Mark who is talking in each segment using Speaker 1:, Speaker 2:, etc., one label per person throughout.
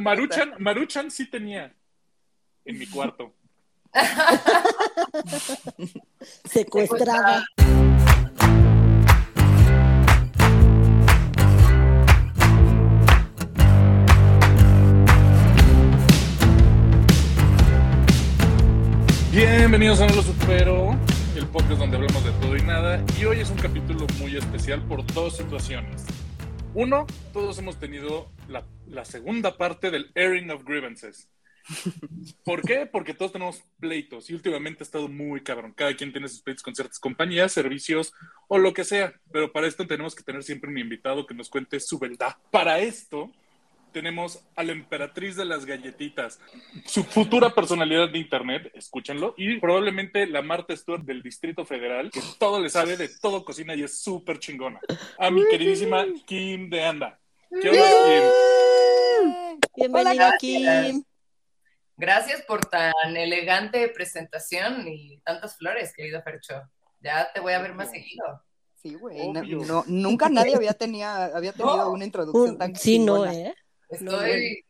Speaker 1: Maruchan, Maruchan sí tenía en mi cuarto.
Speaker 2: Secuestrada.
Speaker 1: Bienvenidos a No Lo Supero, el podcast donde hablamos de todo y nada. Y hoy es un capítulo muy especial por dos situaciones. Uno, todos hemos tenido la, segunda parte del airing of grievances. ¿Por qué? Porque todos tenemos pleitos y últimamente ha estado muy cabrón. Cada quien tiene sus pleitos con ciertas compañías, servicios o lo que sea. Pero para esto tenemos que tener siempre un invitado que nos cuente su verdad. Para esto tenemos a la emperatriz de las galletitas, su futura personalidad de internet, escúchenlo, y probablemente la Marta Stewart del Distrito Federal, que todo le sabe, de todo cocina y es súper chingona. A mi queridísima Kim de Anda. ¿Qué onda, Kim?
Speaker 2: Bienvenido, Kim.
Speaker 3: Gracias por tan elegante presentación y tantas flores, querido Fercho. Ya te voy a ver más seguido.
Speaker 4: Sí, güey. no- nunca nadie había, tenía, había tenido una introducción tan
Speaker 2: Sí, no. ¿eh?
Speaker 3: Estoy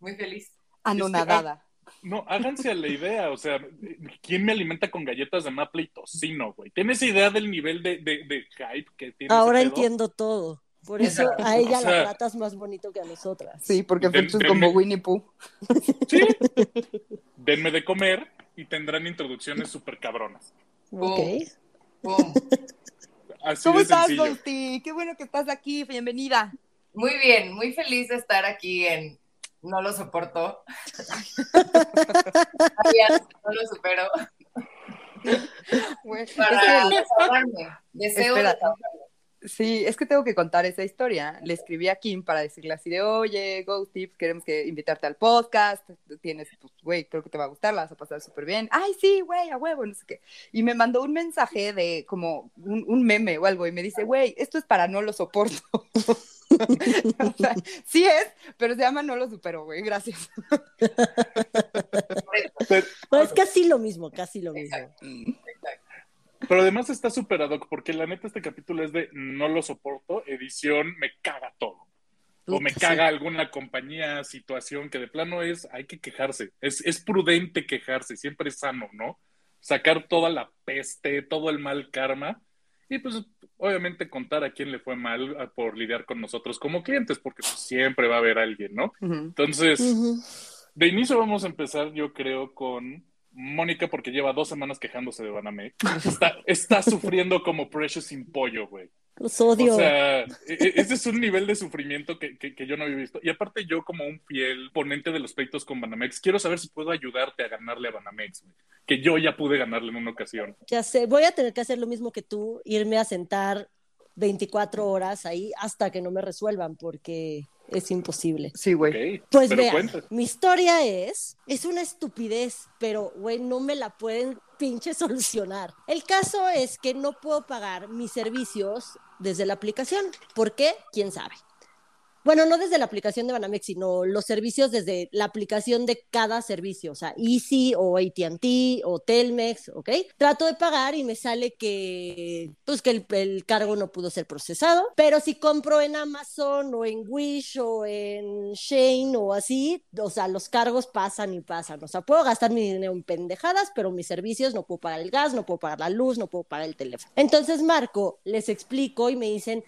Speaker 3: muy feliz.
Speaker 4: Anonadada.
Speaker 1: No, háganse a la idea, o sea, ¿quién me alimenta con galletas de maple y tocino, güey? ¿Tienes idea del nivel de, de, de hype que tiene
Speaker 2: Ahora entiendo todo. Por eso a ella
Speaker 1: O sea-
Speaker 2: la tratas más bonito que a nosotras.
Speaker 4: Sí, porque Fercho es como Winnie Pooh.
Speaker 1: Sí. Denme de comer y tendrán introducciones súper cabronas.
Speaker 2: Ok.
Speaker 3: Pum.
Speaker 1: Así
Speaker 4: ¿Cómo
Speaker 1: de
Speaker 4: estás. Ghosty? Qué bueno que estás aquí. Bienvenida.
Speaker 3: Muy bien, muy feliz de estar aquí en No lo soporto. No lo supero. Para desahogarme. Deseo
Speaker 4: Espera.
Speaker 3: desahogarme.
Speaker 4: Sí, es que tengo que contar esa historia. Le escribí a Kim para decirle así de, oye, Ghost Tips, queremos que invitarte al podcast. Tienes, pues, güey, creo que te va a gustar, la vas a pasar súper bien. Ay, sí, güey, a huevo, no sé qué. Y me mandó un mensaje de como un, un meme o algo y me dice, güey, esto es para no lo soporto. O sea, sí es, pero se llama no lo supero, güey, gracias.
Speaker 1: Pero,
Speaker 2: Pues es casi lo mismo, casi lo mismo.
Speaker 1: Pero además está súper ad hoc, porque la neta este capítulo es de no lo soporto, edición me caga todo. O me caga alguna compañía, situación que de plano es, hay que quejarse. Es, es prudente quejarse, siempre es sano, ¿no? Sacar toda la peste, todo el mal karma. Y pues obviamente contar a quién le fue mal por lidiar con nosotros como clientes, porque pues, siempre va a haber alguien, ¿no? Entonces, de inicio vamos a empezar, yo creo, con Mónica, porque lleva dos semanas quejándose de Banamex. Está, está sufriendo como Precious sin pollo, güey.
Speaker 2: Los odio.
Speaker 1: O sea, e- e- ese es un nivel de sufrimiento que, que- que yo no había visto. Y aparte, yo, como un fiel ponente de los pleitos con Banamex, quiero saber si puedo ayudarte a ganarle a Banamex, güey. Que yo ya pude ganarle en una ocasión.
Speaker 2: Ya sé, voy a tener que hacer lo mismo que tú, irme a sentar 24 horas ahí hasta que no me resuelvan, porque es imposible.
Speaker 4: Sí, güey.
Speaker 2: Pues
Speaker 1: pero
Speaker 2: vean,
Speaker 1: cuenta.
Speaker 2: mi historia es, es una estupidez, pero güey, no me la pueden pinche solucionar. El caso es que no puedo pagar mis servicios desde la aplicación. ¿Por qué? ¿Quién sabe? Bueno, no desde la aplicación de Banamex, sino los servicios desde la aplicación de cada servicio, o sea, Easy o AT&T o Telmex, ¿ok? Trato de pagar y me sale que, pues, que el, el cargo no pudo ser procesado, pero si compro en Amazon o en Wish o en Shane o así, o sea, los cargos pasan y pasan, o sea, puedo gastar mi dinero en pendejadas, pero mis servicios no puedo pagar el gas, no puedo pagar la luz, no puedo pagar el teléfono. Entonces marco, les explico y me dicen,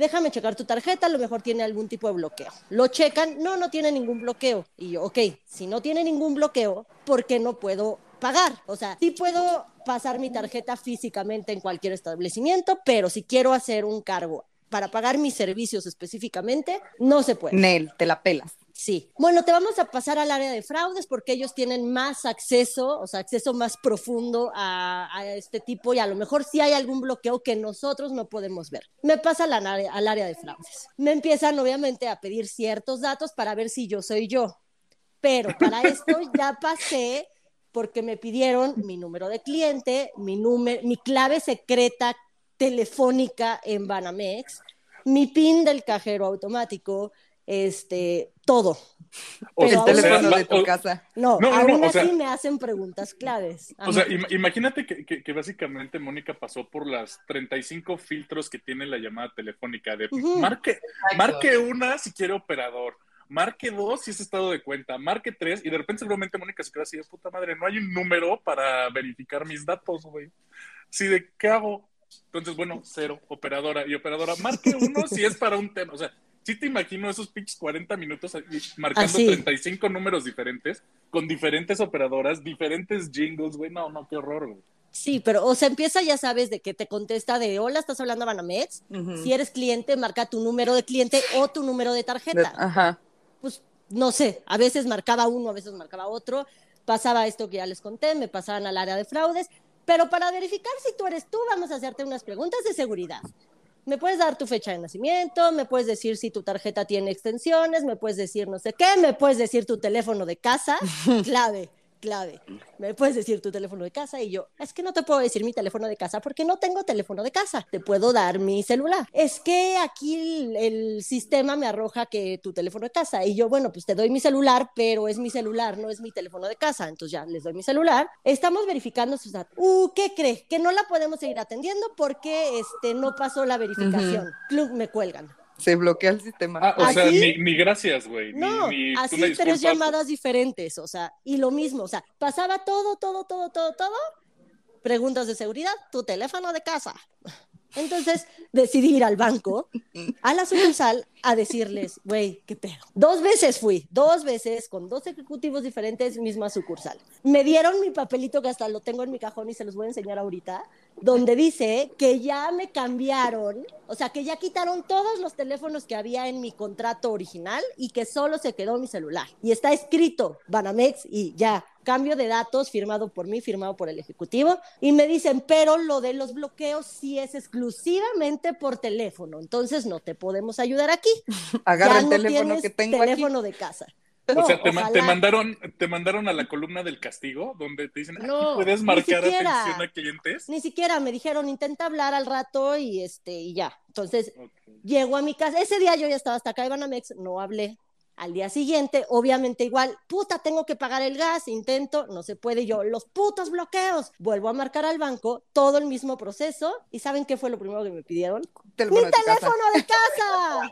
Speaker 2: déjame checar tu tarjeta, a lo mejor tiene algún tipo de bloqueo. Lo checan, no, no tiene ningún bloqueo. Y yo, ok, si no tiene ningún bloqueo, ¿por qué no puedo pagar? O sea, sí puedo pasar mi tarjeta físicamente en cualquier establecimiento, pero si quiero hacer un cargo para pagar mis servicios específicamente, no se puede.
Speaker 4: Nel, te la pelas.
Speaker 2: Sí. Bueno, te vamos a pasar al área de fraudes porque ellos tienen más acceso, o sea, acceso más profundo a, a este tipo y a lo mejor sí hay algún bloqueo que nosotros no podemos ver. Me pasa al área, al área de fraudes. Me empiezan obviamente a pedir ciertos datos para ver si yo soy yo. Pero para esto ya pasé porque me pidieron mi número de cliente, mi, número, mi clave secreta telefónica en Banamex, mi PIN del cajero automático, este, todo.
Speaker 1: O
Speaker 4: el teléfono de tu
Speaker 1: o-
Speaker 4: casa.
Speaker 2: No,
Speaker 1: No, no,
Speaker 2: aún
Speaker 1: no, o
Speaker 2: así
Speaker 1: sea-
Speaker 2: me hacen preguntas claves.
Speaker 1: O sea, im- imagínate que, que- que básicamente Mónica pasó por las 35 filtros que tiene la llamada telefónica de marque,
Speaker 3: Exacto.
Speaker 1: marque una si quiere operador, marque dos si es estado de cuenta, marque tres, y de repente seguramente Mónica se queda así de puta madre, no hay un número para verificar mis datos, güey. Sí, ¿de qué hago? Entonces, bueno, cero, operadora. Y operadora, marque uno si es para un tema. O sea, sí te imagino esos pinches 40 minutos marcando
Speaker 2: Así.
Speaker 1: 35 números diferentes, con diferentes operadoras, diferentes jingles, güey. No, no, qué horror, güey.
Speaker 2: Sí, pero, o sea, empieza, ya sabes, de que te contesta de, hola, ¿estás hablando a Banamex?
Speaker 4: Ujú.
Speaker 2: Si eres cliente, marca tu número de cliente o tu número de tarjeta.
Speaker 4: Ajá.
Speaker 2: Pues, no sé, a veces marcaba uno, a veces marcaba otro. Pasaba esto que ya les conté, me pasaban al área de fraudes. Pero para verificar si tú eres tú, vamos a hacerte unas preguntas de seguridad. Me puedes dar tu fecha de nacimiento, me puedes decir si tu tarjeta tiene extensiones, me puedes decir no sé qué, me puedes decir tu teléfono de casa, clave, clave. Me puedes decir tu teléfono de casa y yo, es que no te puedo decir mi teléfono de casa porque no tengo teléfono de casa. Te puedo dar mi celular. Es que aquí el, el sistema me arroja que tu teléfono de casa y yo, bueno, pues te doy mi celular, pero es mi celular, no es mi teléfono de casa. Entonces ya les doy mi celular. Estamos verificando sus datos. Uh, ¿qué cree? Que no la podemos seguir atendiendo porque este no pasó la verificación. Club me cuelgan.
Speaker 4: Se bloquea el sistema.
Speaker 1: Ah, o sea,
Speaker 2: ¿Así?
Speaker 1: ni, ni gracias, güey. Ni-
Speaker 2: No,
Speaker 1: ni,
Speaker 2: así
Speaker 1: una
Speaker 2: tres
Speaker 1: disculpa.
Speaker 2: llamadas diferentes, o sea, y lo mismo, o sea, pasaba todo, todo, todo, todo, todo. Preguntas de seguridad, tu teléfono de casa. Entonces decidí ir al banco, a la sucursal, a decirles, güey, qué pedo. Dos veces fui, dos veces, con dos ejecutivos diferentes, misma sucursal. Me dieron mi papelito que hasta lo tengo en mi cajón y se los voy a enseñar ahorita, donde dice que ya me cambiaron, o sea, que ya quitaron todos los teléfonos que había en mi contrato original y que solo se quedó mi celular. Y está escrito Banamex y ya, cambio de datos firmado por mí, firmado por el ejecutivo. Y me dicen, pero lo de los bloqueos sí es exclusivamente por teléfono, entonces no te podemos ayudar aquí.
Speaker 4: Agarra
Speaker 2: Ya
Speaker 4: el
Speaker 2: no
Speaker 4: teléfono que tengo
Speaker 2: teléfono de casa.
Speaker 1: O sea, te, ma- te
Speaker 2: ojalá.
Speaker 1: mandaron, te mandaron a la columna del castigo, donde te dicen,
Speaker 2: No,
Speaker 1: aquí puedes marcar
Speaker 2: siquiera.
Speaker 1: atención a clientes.
Speaker 2: Ni siquiera me dijeron, intenta hablar al rato y este y ya. Entonces, llego a mi casa. Ese día yo ya estaba hasta acá de Banamex, no hablé. Al día siguiente, obviamente igual, puta, tengo que pagar el gas, intento, no se puede yo, los putos bloqueos. Vuelvo a marcar al banco, todo el mismo proceso. ¿Y saben qué fue lo primero que me pidieron?
Speaker 4: Teléfono
Speaker 2: ¡Mi
Speaker 4: de tu casa.
Speaker 2: teléfono de casa!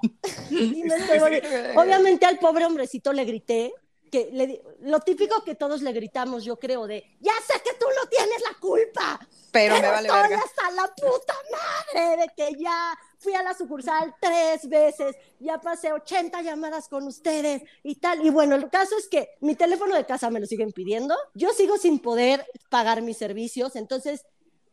Speaker 2: Y estoy Obviamente al pobre hombrecito le grité, que le lo típico que todos le gritamos, yo creo, de, ya sé que tú no tienes la culpa,
Speaker 4: Pero me vale
Speaker 2: estoy
Speaker 4: verga.
Speaker 2: hasta la puta madre de que ya fui a la sucursal tres veces, ya pasé 80 llamadas con ustedes y tal. Y bueno, el caso es que mi teléfono de casa me lo siguen pidiendo, yo sigo sin poder pagar mis servicios, entonces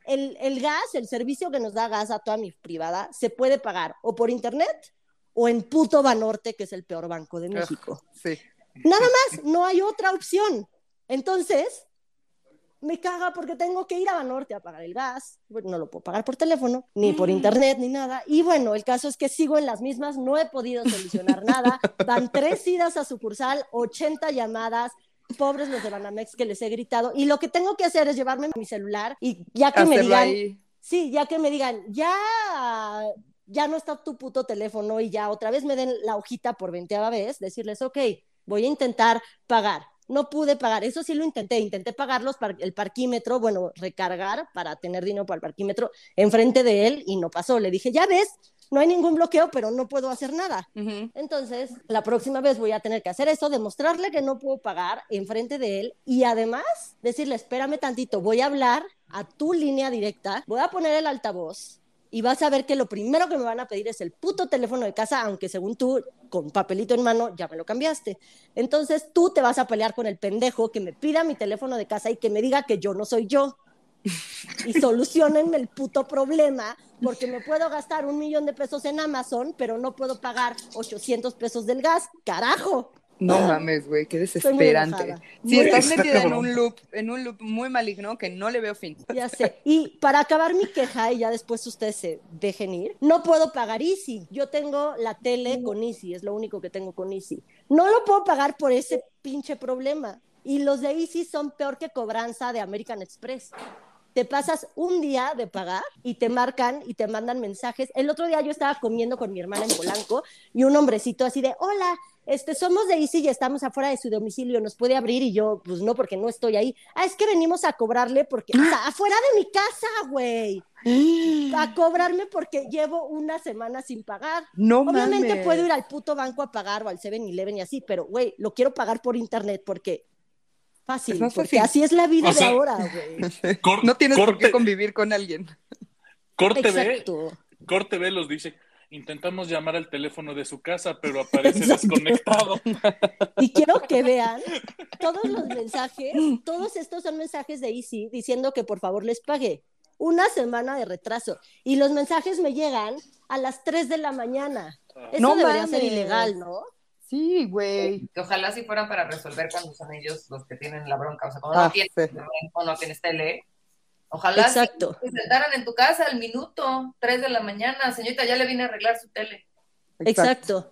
Speaker 2: el, el gas, el servicio que nos da gas a toda mi privada, se puede pagar o por internet o en puto Banorte, que es el peor banco de México.
Speaker 4: Sí.
Speaker 2: Nada más, no hay otra opción. Entonces, me caga porque tengo que ir a Banorte a pagar el gas. Bueno, no lo puedo pagar por teléfono, ni por internet, ni nada. Y bueno, el caso es que sigo en las mismas, no he podido solucionar nada. Van tres idas a sucursal, 80 llamadas. Pobres los de Banamex que les he gritado. Y lo que tengo que hacer es llevarme mi celular y ya que me digan,
Speaker 4: ahí.
Speaker 2: Sí, ya que me digan, ya, ya no está tu puto teléfono y ya otra vez me den la hojita por veinteava vez, decirles, ok, voy a intentar pagar. No pude pagar, eso sí lo intenté, intenté pagar los par- el parquímetro, bueno, recargar para tener dinero para el parquímetro enfrente de él y no pasó. Le dije, ya ves, no hay ningún bloqueo, pero no puedo hacer nada. Entonces, la próxima vez voy a tener que hacer eso, demostrarle que no puedo pagar enfrente de él y además decirle, espérame tantito, voy a hablar a tu línea directa, voy a poner el altavoz y vas a ver que lo primero que me van a pedir es el puto teléfono de casa, aunque según tú, con papelito en mano, ya me lo cambiaste. Entonces, tú te vas a pelear con el pendejo que me pida mi teléfono de casa y que me diga que yo no soy yo y solucionenme el puto problema, porque me puedo gastar un millón de pesos en Amazon, pero no puedo pagar 800 pesos del gas. ¡Carajo!
Speaker 4: No mames, güey, qué desesperante.
Speaker 2: enojada.
Speaker 4: Sí, estás
Speaker 1: Está
Speaker 4: metida en un loop, en un loop muy maligno que no le veo fin.
Speaker 2: Ya sé. Y para acabar mi queja, y ya después ustedes se dejen ir, no puedo pagar Easy. Yo tengo la tele con Easy, es lo único que tengo con Easy. No lo puedo pagar por ese pinche problema. Y los de Easy son peor que cobranza de American Express. Te pasas un día de pagar y te marcan y te mandan mensajes. El otro día yo estaba comiendo con mi hermana en Polanco y un hombrecito así de, hola, este, somos de Easy y estamos afuera de su domicilio, ¿nos puede abrir? Y yo, pues no, porque no estoy ahí. Ah, es que venimos a cobrarle porque, o sea, afuera de mi casa, güey. A cobrarme porque llevo una semana sin pagar.
Speaker 4: No
Speaker 2: Obviamente
Speaker 4: mames.
Speaker 2: puedo ir al puto banco a pagar o al 7-Eleven y así, pero, güey, lo quiero pagar por internet porque fácil,
Speaker 4: Es más
Speaker 2: porque
Speaker 4: fácil.
Speaker 2: así es la vida
Speaker 1: O sea,
Speaker 2: de ahora, güey.
Speaker 4: No tienes por
Speaker 1: corte,
Speaker 4: qué convivir con alguien.
Speaker 1: corte B,
Speaker 2: Exacto.
Speaker 1: corte B los dice, intentamos llamar al teléfono de su casa, pero aparece
Speaker 2: Exacto.
Speaker 1: desconectado.
Speaker 2: Y quiero que vean todos los mensajes, todos estos son mensajes de Easy diciendo que por favor les pague. Una semana de retraso. Y los mensajes me llegan a las 3 de la mañana. Eso
Speaker 4: No
Speaker 2: debería ser ilegal, ¿no?
Speaker 4: Sí, güey.
Speaker 3: Que ojalá si fueran para resolver cuando son ellos los que tienen la bronca. O sea, cuando
Speaker 4: Ah,
Speaker 3: no tienes
Speaker 4: sí.
Speaker 3: internet o no tienes tele. Ojalá
Speaker 2: Exacto.
Speaker 3: se sentaran en tu casa al minuto, 3 de la mañana. Señorita, ya le vine a arreglar su tele.
Speaker 2: Exacto.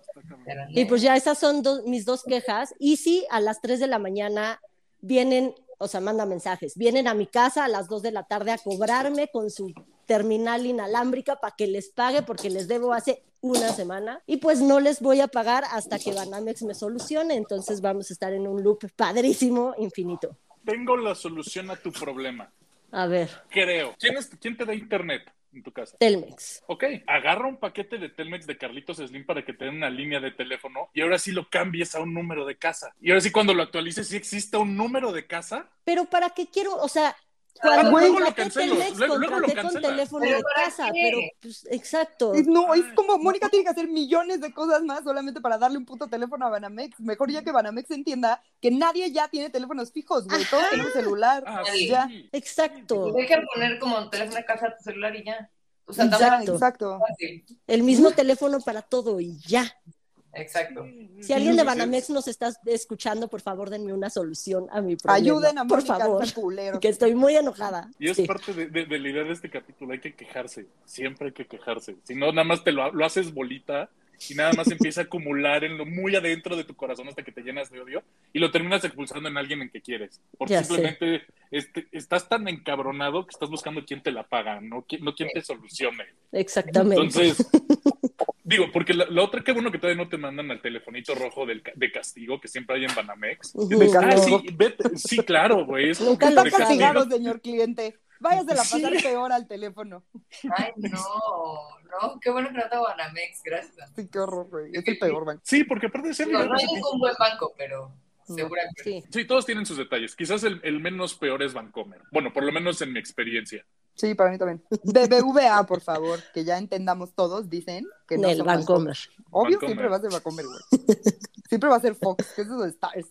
Speaker 2: Y pues ya esas son dos- mis dos quejas. Y si a las 3 de la mañana vienen, o sea, manda mensajes, vienen a mi casa a las 2 de la tarde a cobrarme con su terminal inalámbrica para que les pague porque les debo hace una semana y pues no les voy a pagar hasta que Banamex me solucione, entonces vamos a estar en un loop padrísimo, infinito.
Speaker 1: Tengo la solución a tu problema.
Speaker 2: A ver,
Speaker 1: Creo. ¿Quién, es- quién te da internet en tu casa?
Speaker 2: Telmex.
Speaker 1: Ok, agarra un paquete de Telmex de Carlitos Slim para que te den una línea de teléfono y ahora sí lo cambies a un número de casa. Y ahora sí cuando lo actualices, sí existe un número de casa.
Speaker 2: Pero ¿para qué quiero? O sea, cuando
Speaker 1: luego lo
Speaker 2: contraté
Speaker 1: cancelo, luego- luego lo
Speaker 2: contraté con teléfono
Speaker 3: ¿Pero
Speaker 2: de casa,
Speaker 3: qué?
Speaker 2: pero pues exacto.
Speaker 4: No, es como Mónica tiene que hacer millones de cosas más solamente para darle un puto teléfono a Banamex. Mejor ya que Banamex entienda que nadie ya tiene teléfonos fijos, güey. Todos tenemos celular.
Speaker 1: Ah,
Speaker 3: Sí.
Speaker 4: Ya.
Speaker 1: sí.
Speaker 2: Exacto.
Speaker 3: Deja poner como teléfono de casa a tu celular y ya. O sea,
Speaker 4: exacto.
Speaker 3: es fácil.
Speaker 2: El mismo teléfono para todo y ya.
Speaker 3: Exacto.
Speaker 2: Si alguien de Banamex nos está escuchando, por favor, denme una solución a mi problema.
Speaker 4: Ayuden a
Speaker 2: por
Speaker 4: Mónica,
Speaker 2: favor,
Speaker 4: están culeros.
Speaker 2: que estoy muy enojada.
Speaker 1: Y es
Speaker 2: Sí.
Speaker 1: parte de, de- de la idea de este capítulo, hay que quejarse, siempre hay que quejarse. Si no, nada más te lo, lo haces bolita y nada más empieza a acumular en lo muy adentro de tu corazón hasta que te llenas de odio y lo terminas expulsando en alguien en que quieres. Porque
Speaker 2: Ya
Speaker 1: simplemente este, estás tan encabronado que estás buscando quién te la paga, no, no quién te solucione.
Speaker 2: Exactamente.
Speaker 1: Entonces, digo, porque la, la otra, qué bueno que todavía no te mandan al telefonito rojo del, de castigo que siempre hay en Banamex. Ah, sí, vete. sí, claro, güey. es castigo.
Speaker 4: señor cliente. Váyase a
Speaker 1: Sí.
Speaker 4: pasar peor al teléfono.
Speaker 3: Ay, no, no. Qué bueno que no tengo Banamex, gracias.
Speaker 4: Sí, qué horror, güey. Es el peor banco.
Speaker 1: Sí, porque aparte de ser
Speaker 3: no hay
Speaker 1: sí,
Speaker 3: ningún buen banco, pero
Speaker 2: No,
Speaker 3: seguramente.
Speaker 2: Sí.
Speaker 1: Sí, todos tienen sus detalles. Quizás el, el menos peor es Vancomer. Bueno, por lo menos en mi experiencia.
Speaker 4: Sí, para mí también. BBVA, por favor, que ya entendamos todos, dicen que no
Speaker 2: el
Speaker 4: son
Speaker 2: Vancomer.
Speaker 4: Obvio,
Speaker 1: Vancomer.
Speaker 4: siempre va a ser Vancomer, güey. Siempre va a ser Fox, que es eso de Stars.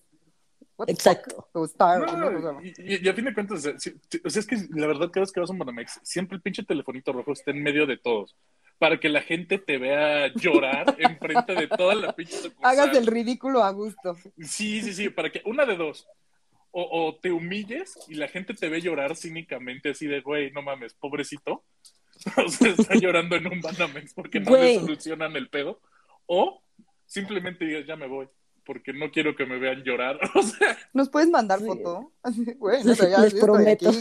Speaker 4: What
Speaker 2: Exacto.
Speaker 4: Star, no
Speaker 1: y, a fin de cuentas, o sea, sí- sí, o sea, es que la verdad, cada vez que vas a un Banamex, siempre el pinche telefonito rojo está en medio de todos. Para que la gente te vea llorar enfrente de toda la pinche sucursal.
Speaker 4: Hagas el ridículo a gusto.
Speaker 1: Sí, sí, sí, para que una de dos. O, o te humilles y la gente te ve llorar cínicamente así de, güey, no mames, pobrecito. O sea, está llorando en un Banamex porque no
Speaker 2: Güey.
Speaker 1: le solucionan el pedo. O simplemente digas, ya me voy, porque no quiero que me vean llorar. O sea,
Speaker 4: ¿Nos puedes mandar foto? Güey, no sé, ya
Speaker 2: Les prometo.
Speaker 4: aquí.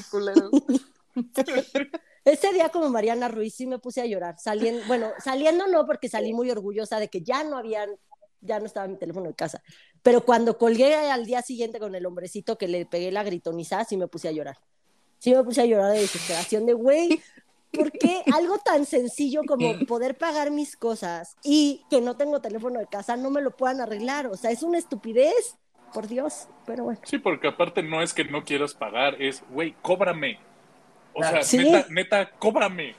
Speaker 2: Ese día como Mariana Ruiz sí me puse a llorar. Saliendo, bueno, saliendo no, porque salí muy orgullosa de que ya no habían, ya no estaba mi teléfono en casa. Pero cuando colgué al día siguiente con el hombrecito que le pegué la gritonizada, sí me puse a llorar. Sí me puse a llorar de desesperación de, güey, ¿por qué algo tan sencillo como poder pagar mis cosas y que no tengo teléfono de casa no me lo puedan arreglar? O sea, es una estupidez, por Dios, pero bueno.
Speaker 1: sí, porque aparte no es que no quieras pagar, es, güey, cóbrame. O sea,
Speaker 2: Sí.
Speaker 1: neta, neta, cóbrame.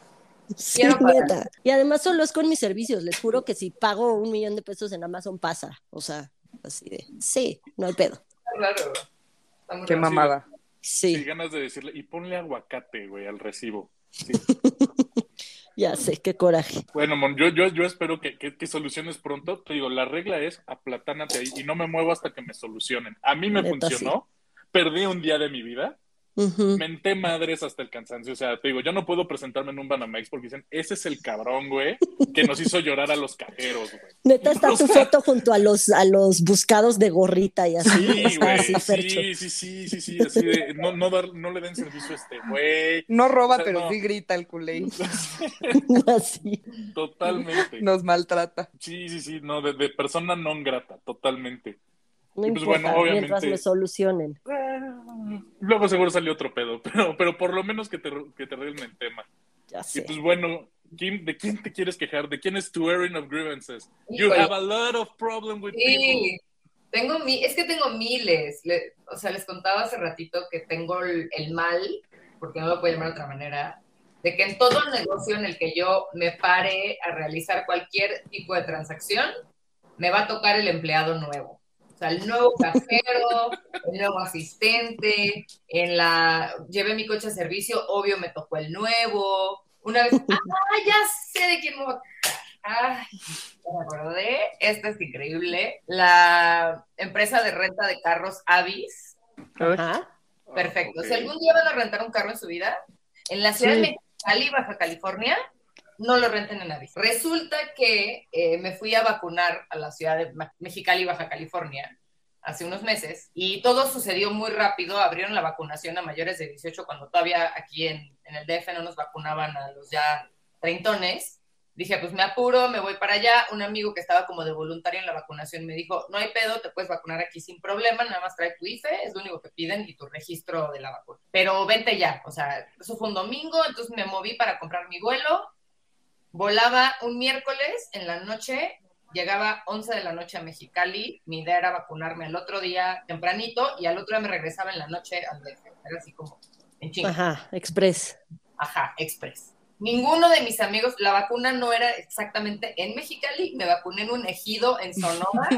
Speaker 2: Sí, neta. Y además solo es con mis servicios. Les juro que si pago un millón de pesos en Amazon pasa. O sea, así de, sí, no hay pedo.
Speaker 3: Claro.
Speaker 4: Qué mamada.
Speaker 1: Sí,
Speaker 2: Sí,
Speaker 1: ganas de decirle, y ponle aguacate, güey, al recibo. Sí.
Speaker 2: ya sé, qué coraje.
Speaker 1: Bueno, Mon, yo, yo, yo espero que, que, que soluciones pronto. Te digo, la regla es aplatánate ahí y no me muevo hasta que me solucionen. A mí me
Speaker 2: Neta,
Speaker 1: funcionó. Perdí un día de mi vida, Menté madres hasta el cansancio. O sea, te digo, yo no puedo presentarme en un Banamex porque dicen, ese es el cabrón, güey, que nos hizo llorar a los cajeros, güey.
Speaker 2: Neta está
Speaker 1: O
Speaker 2: tu
Speaker 1: sea-
Speaker 2: foto junto a los, a los buscados de gorrita y así.
Speaker 1: Sí, güey,
Speaker 2: así,
Speaker 1: sí, sí, sí, sí, sí, así de, no, no, dar- no le den servicio a este güey.
Speaker 4: No roba,
Speaker 1: O sea,
Speaker 4: pero
Speaker 1: no.
Speaker 4: sí grita el culé.
Speaker 2: Así.
Speaker 1: Totalmente.
Speaker 4: Nos maltrata.
Speaker 1: Sí, sí, sí, no, de, de persona non grata, totalmente.
Speaker 2: No
Speaker 1: Y pues
Speaker 2: importa,
Speaker 1: bueno, obviamente-
Speaker 2: mientras me solucionen.
Speaker 1: Eh, Luego seguro salió otro pedo, pero, pero por lo menos que te, que te arreglen el tema.
Speaker 2: Ya
Speaker 1: Y
Speaker 2: sé.
Speaker 1: pues bueno, Kim, ¿de quién te quieres quejar? ¿De quién es tu airing of grievances? You
Speaker 3: Híjole.
Speaker 1: have a lot of problem with people.
Speaker 3: Sí, tengo mi, es que tengo miles. Le- o sea, les contaba hace ratito que tengo el, el mal, porque no lo puedo llamar de otra manera, de que en todo negocio en el que yo me pare a realizar cualquier tipo de transacción, me va a tocar el empleado nuevo. Sea, el nuevo cajero, el nuevo asistente, en la llevé mi coche a servicio, obvio me tocó el nuevo. Una vez, ah, ya sé de quién me voy a quejar. Ay, me acordé, esta es increíble. La empresa de renta de carros Avis.
Speaker 2: Ajá.
Speaker 3: Perfecto.
Speaker 1: Ok.
Speaker 3: Si algún día van a rentar un carro en su vida, en la ciudad
Speaker 2: Sí.
Speaker 3: de Mexicali, Baja California, no lo renten en Avis. Resulta que eh, me fui a vacunar a la ciudad de Mexicali, Baja California, hace unos meses, y todo sucedió muy rápido. Abrieron la vacunación a mayores de 18 cuando todavía aquí en, en el DF no nos vacunaban a los ya treintones. Dije, pues me apuro, me voy para allá. Un amigo que estaba como de voluntario en la vacunación me dijo, no hay pedo, te puedes vacunar aquí sin problema, nada más trae tu IFE, es lo único que piden y tu registro de la vacuna. Pero vente ya, o sea, eso fue un domingo, entonces me moví para comprar mi vuelo. Volaba un miércoles en la noche, llegaba 11 de la noche a Mexicali, mi idea era vacunarme el otro día tempranito y al otro día me regresaba en la noche al DF. Era así como en chinga.
Speaker 2: Ajá, express.
Speaker 3: Ajá, express. Ninguno de mis amigos, la vacuna no era exactamente en Mexicali, me vacuné en un ejido en Sonora.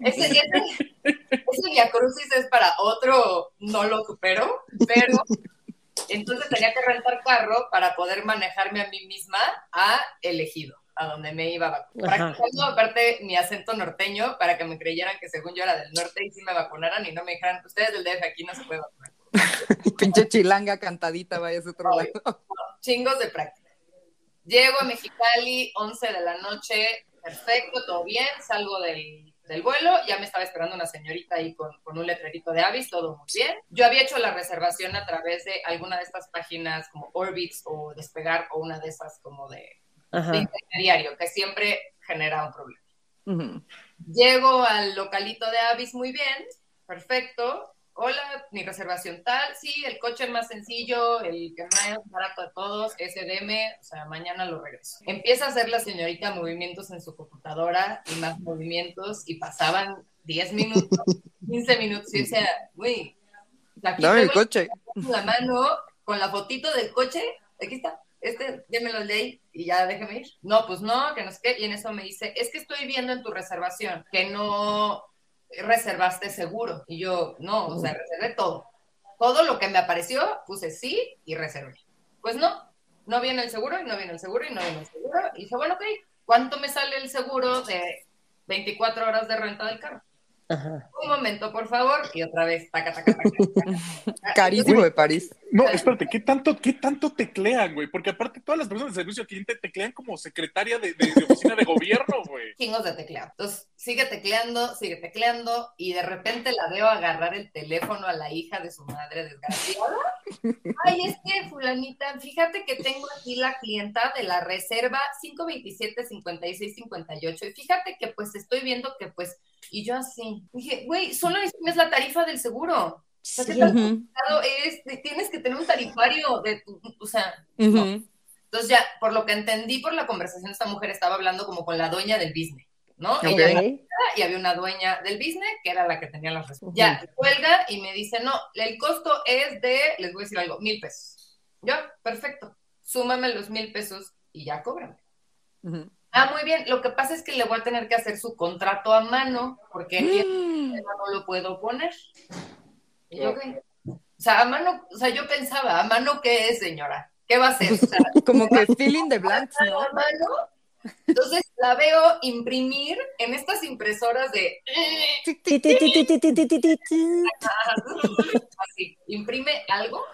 Speaker 3: Ese, ese, ese es para otro, no lo supero, pero entonces tenía que rentar carro para poder manejarme a mí misma a el ejido, a donde me iba a vacunar. Practicando aparte mi acento norteño para que me creyeran que según yo era del norte y sí me vacunaran y no me dijeran, ustedes del DF aquí no se puede vacunar.
Speaker 4: Pinche chilanga cantadita, vaya a otro
Speaker 3: Ay.
Speaker 4: lado.
Speaker 3: chingos de práctica. Llego a Mexicali, 11 de la noche, perfecto, todo bien, salgo del, del vuelo, ya me estaba esperando una señorita ahí con, con un letrerito de Avis, todo muy bien. Yo había hecho la reservación a través de alguna de estas páginas como Orbitz o Despegar o una de esas como de, de
Speaker 2: Ajá.
Speaker 3: intermediario, que siempre genera un problema. Llego al localito de Avis muy bien, perfecto. Hola, mi reservación tal. Sí, el coche más sencillo, el que más barato de todos, SDM, o sea, mañana lo regreso. Empieza a hacer la señorita movimientos en su computadora y más movimientos y pasaban 10 minutos, 15 minutos y decía, güey, aquí
Speaker 4: Dame el coche.
Speaker 3: la mano con la fotito del coche, aquí está, este, ya me lo leí y ya déjeme ir. No, pues no, que no sé qué, y en eso me dice, es que estoy viendo en tu reservación que no reservaste seguro. Y yo, no, o sea, reservé todo. Todo lo que me apareció, puse sí y reservé. Pues no, no viene el seguro y no viene el seguro y no viene el seguro. Y dije, bueno, ok, ¿cuánto me sale el seguro de 24 horas de renta del carro?
Speaker 2: Ajá.
Speaker 3: Un momento, por favor. Y otra vez, taca, taca, taca. taca.
Speaker 4: Carísimo de París.
Speaker 1: No, espérate, ¿qué tanto, ¿qué tanto teclean, güey? Porque aparte todas las personas de servicio al cliente teclean como secretaria de, de- de oficina de gobierno, güey.
Speaker 3: chingos de tecleado. Entonces, sigue tecleando, sigue tecleando, y de repente la veo agarrar el teléfono a la hija de su madre desgraciada. Ay, es que, fulanita, fíjate que tengo aquí la clienta de la reserva 527-5658, y fíjate que, pues, estoy viendo que, pues, y yo así, dije, güey, solo es la tarifa del seguro. sea, Claro, es, tienes que tener un tarifario de tu, o sea,
Speaker 4: ujú.
Speaker 3: entonces ya, por lo que entendí por la conversación, esta mujer estaba hablando como con la dueña del business, ¿no? Ella y había una dueña del business que era la que tenía las respuestas. Ya, cuelga y me dice, no, el costo es de, les voy a decir algo, mil pesos. Yo, perfecto, súmame los mil pesos y ya cóbrame. Ah, muy bien, lo que pasa es que le voy a tener que hacer su contrato a mano, porque
Speaker 4: Mm.
Speaker 3: no lo puedo poner. Y yo, ¿qué? O sea, a mano, o sea, yo pensaba, ¿a mano qué es, señora? ¿Qué va a hacer? O sea,
Speaker 4: Como que feeling the blanks, ¿no?
Speaker 3: a mano. Entonces la veo imprimir en estas impresoras de... Así, imprime algo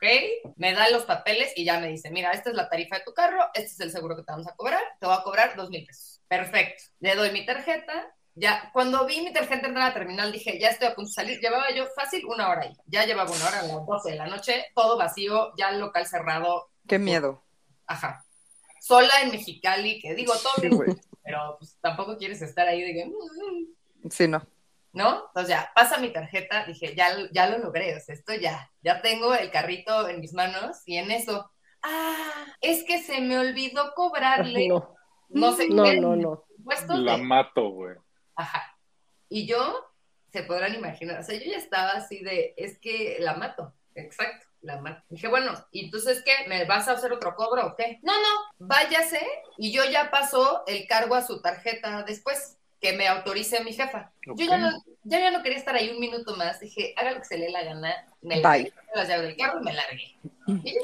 Speaker 3: ¿ok? Me da los papeles y ya me dice, mira, esta es la tarifa de tu carro, este es el seguro que te vamos a cobrar, te voy a cobrar dos mil pesos. Perfecto. Le doy mi tarjeta. Ya, cuando vi mi tarjeta entrar a la terminal, dije, ya estoy a punto de salir. Llevaba yo fácil una hora ahí. Ya llevaba una hora a las 12 de la noche, todo vacío, ya el local cerrado.
Speaker 4: Qué miedo.
Speaker 3: Ajá. Sola en Mexicali, que digo, todo
Speaker 4: Sí,
Speaker 3: bien,
Speaker 4: güey.
Speaker 3: pero pues, tampoco quieres estar ahí de que, "Mm, mm",
Speaker 4: Sí, no.
Speaker 3: ¿no? Entonces ya, pasa mi tarjeta, dije, ya, ya lo logré, o sea, esto ya, ya tengo el carrito en mis manos y en eso, ah, es que se me olvidó cobrarle, no,
Speaker 2: No,
Speaker 3: sé
Speaker 2: no,
Speaker 3: qué,
Speaker 2: no, no.
Speaker 1: La
Speaker 3: de-
Speaker 1: mato, güey.
Speaker 3: Ajá. Y yo, se podrán imaginar, o sea, yo ya estaba así de, es que la mato, exacto, la mato. Dije, bueno, ¿y entonces qué? ¿Me vas a hacer otro cobro o qué? No, no, váyase y yo ya paso el cargo a su tarjeta después, que me autorice mi jefa. Yo ya no, ya, ya no quería estar ahí un minuto más, dije, haga lo que se le dé la gana, me largué las llaves del carro y me largué.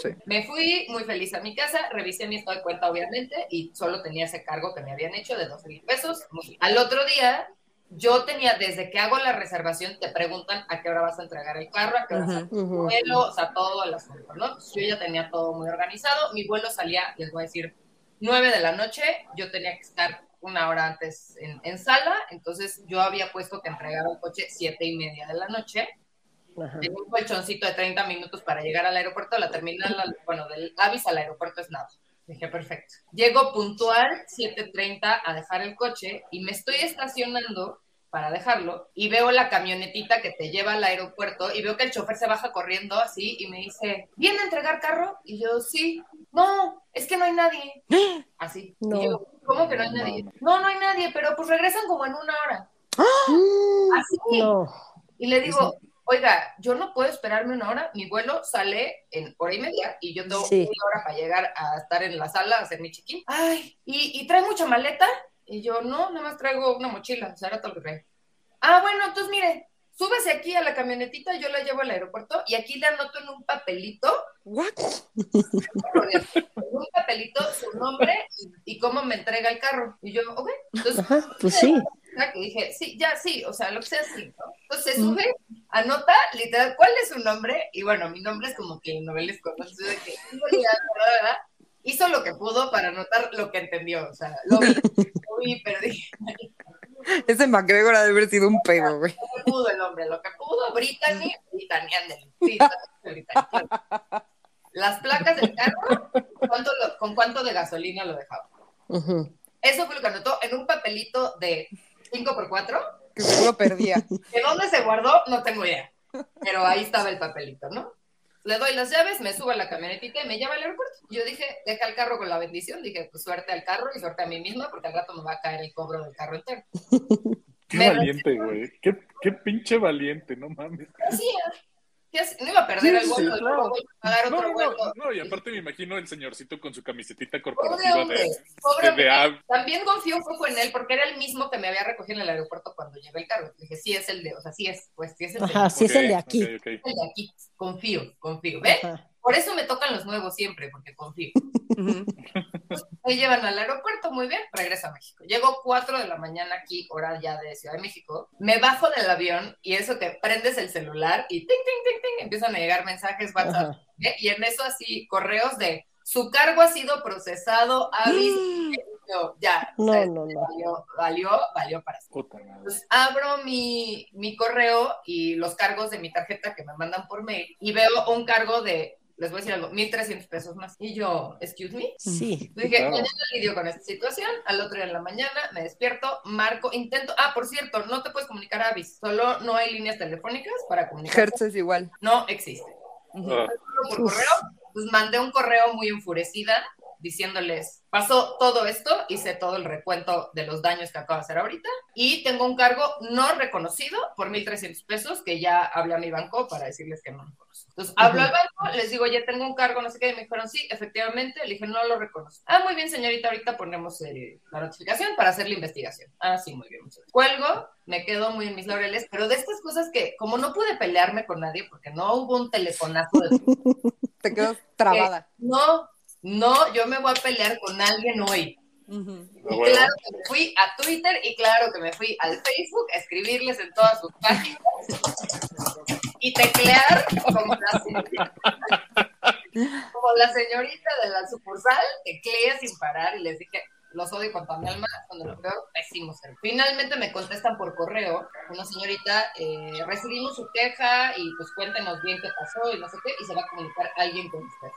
Speaker 4: Sí.
Speaker 3: Me fui muy feliz a mi casa, revisé mi estado de cuenta, obviamente, y solo tenía ese cargo que me habían hecho de 12 mil pesos. Al otro día, yo tenía, desde que hago la reservación, te preguntan a qué hora vas a entregar el carro, a qué hora
Speaker 4: Ujú.
Speaker 3: sale tu vuelo, o sea, todo el asunto, ¿no? Pues Yo ya tenía todo muy organizado. Mi vuelo salía, les voy a decir, 9 de la noche. Yo tenía que estar una hora antes en, en sala, entonces yo había puesto que entregara el coche siete y media de la noche. Tenía un colchoncito de 30 minutos para llegar al aeropuerto, la terminal, al- bueno, del Avis al aeropuerto es nada. Dije, perfecto. Llego puntual, 7.30, a dejar el coche y me estoy estacionando para dejarlo y veo la camionetita que te lleva al aeropuerto y veo que el chofer se baja corriendo así y me dice, ¿viene a entregar carro? Y yo, sí. No, es que no hay nadie. Así.
Speaker 2: No.
Speaker 3: Y yo, ¿cómo que no hay nadie?
Speaker 1: no.
Speaker 3: No, hay nadie, pero pues regresan como en una hora. Así.
Speaker 2: No.
Speaker 3: Y le digo, oiga, yo no puedo esperarme una hora, mi vuelo sale en hora y media y yo tengo
Speaker 2: Sí.
Speaker 3: una hora para llegar a estar en la sala a hacer mi chiquín. Ay, ¿y, y trae mucha maleta? Y yo, no, nada más traigo una mochila, o sea, era todo lo que trae. Ah, bueno, entonces mire, súbese aquí a la camionetita, yo la llevo al aeropuerto y aquí le anoto en un papelito,
Speaker 4: What?
Speaker 3: en un papelito su nombre y, y cómo me entrega el carro. Y yo, ok, entonces
Speaker 2: Ajá, pues sí.
Speaker 3: Que dije, sí, ya, sí, o sea, lo que sea, sí, ¿no? Entonces se sube, anota, literal, ¿cuál es su nombre? Y bueno, mi nombre es como que novelesco, ¿no? Entonces, de que, ¿verdad? hizo lo que pudo para anotar lo que entendió, o sea, lo vi, lo vi, pero dije,
Speaker 4: Ese McGregor ha de haber sido un pedo, güey.
Speaker 3: lo que pudo el hombre, lo que pudo, Brittany, Brittany, ándale, sí, Brittany. Las placas del carro, ¿cuánto lo- ¿con cuánto de gasolina lo dejaba? Eso fue lo que anotó en un papelito de 5x4,
Speaker 4: Que seguro perdía.
Speaker 3: ¿De dónde se guardó? No tengo idea. Pero ahí estaba el papelito, ¿no? Le doy las llaves, me subo a la camionetita y me lleva al aeropuerto. Yo dije, deja el carro con la bendición. Dije, pues suerte al carro y suerte a mí misma, porque al rato me va a caer el cobro del carro entero.
Speaker 1: Qué
Speaker 3: Me
Speaker 1: valiente, güey. Qué, qué pinche valiente, no mames.
Speaker 3: ¿Qué hacía? ¿Qué hacía? No iba a perder
Speaker 1: Sí,
Speaker 3: el
Speaker 1: sí,
Speaker 3: vuelo,
Speaker 1: claro.
Speaker 3: pagar
Speaker 1: No,
Speaker 3: otro
Speaker 1: no,
Speaker 3: vuelo.
Speaker 1: no, no, y aparte me imagino el señorcito con su camisetita corporativa
Speaker 3: hombre,
Speaker 1: de,
Speaker 3: pobre
Speaker 1: de, de
Speaker 3: También confío un poco en él, porque era el mismo que me había recogido en el aeropuerto cuando llevé el carro. Dije, sí es el de, o sea, sí es, pues sí es el de,
Speaker 2: Ajá, sí es el de aquí.
Speaker 1: ok, ok.
Speaker 3: el de aquí. Confío, confío. ¿Ves?
Speaker 2: Ajá.
Speaker 3: Por eso me tocan los nuevos siempre, porque confío. Me llevan al aeropuerto, muy bien, regreso a México. Llego 4 de la mañana aquí, hora ya de Ciudad de México. Me bajo del avión y eso que prendes el celular y ting, ting, ting, ting, empiezan a llegar mensajes WhatsApp. ¿eh? Y en eso así, correos de su cargo ha sido procesado, aviso. Yo, ya, o
Speaker 2: No,
Speaker 3: sea,
Speaker 2: no, no.
Speaker 3: Valió, valió, valió para siempre.
Speaker 1: Puta madre.
Speaker 3: Entonces abro mi, mi correo y los cargos de mi tarjeta que me mandan por mail y veo un cargo de, les voy a decir algo, 1.300 pesos más. Y yo, excuse me.
Speaker 2: Sí.
Speaker 3: Dije,
Speaker 1: Claro.
Speaker 3: mañana lidio con esta situación, al otro día en la mañana me despierto, marco, intento, ah, por cierto, no te puedes comunicar a Avis, solo no hay líneas telefónicas para comunicar.
Speaker 4: Hertz es igual.
Speaker 3: No existe.
Speaker 1: Ah,
Speaker 3: Por correo, pues mandé un correo muy enfurecida diciéndoles, pasó todo esto, hice todo el recuento de los daños que acabo de hacer ahorita y tengo un cargo no reconocido por 1.300 pesos que ya hablé a mi banco para decirles que no. Entonces, hablo al banco, les digo, ya tengo un cargo, no sé qué, y me dijeron, sí, efectivamente, le dije, no lo reconozco. Ah, muy bien, señorita, ahorita ponemos eh, la notificación para hacer la investigación. Ah, sí, muy bien, muchas gracias. Cuelgo, me quedo muy en mis laureles, pero de estas cosas que, como no pude pelearme con nadie, porque no hubo un telefonazo de
Speaker 4: Te quedas trabada.
Speaker 3: no, no, yo me voy a pelear con alguien hoy. Y claro que me fui a Twitter y claro que me fui al Facebook a escribirles en todas sus páginas y teclear como la, señorita, como la señorita de la sucursal, teclea sin parar y les dije, los odio con toda mi alma, cuando lo peor, pésimo ser. Finalmente me contestan por correo, una señorita, eh, recibimos su queja y pues cuéntenos bien qué pasó y no sé qué, y se va a comunicar alguien con usted.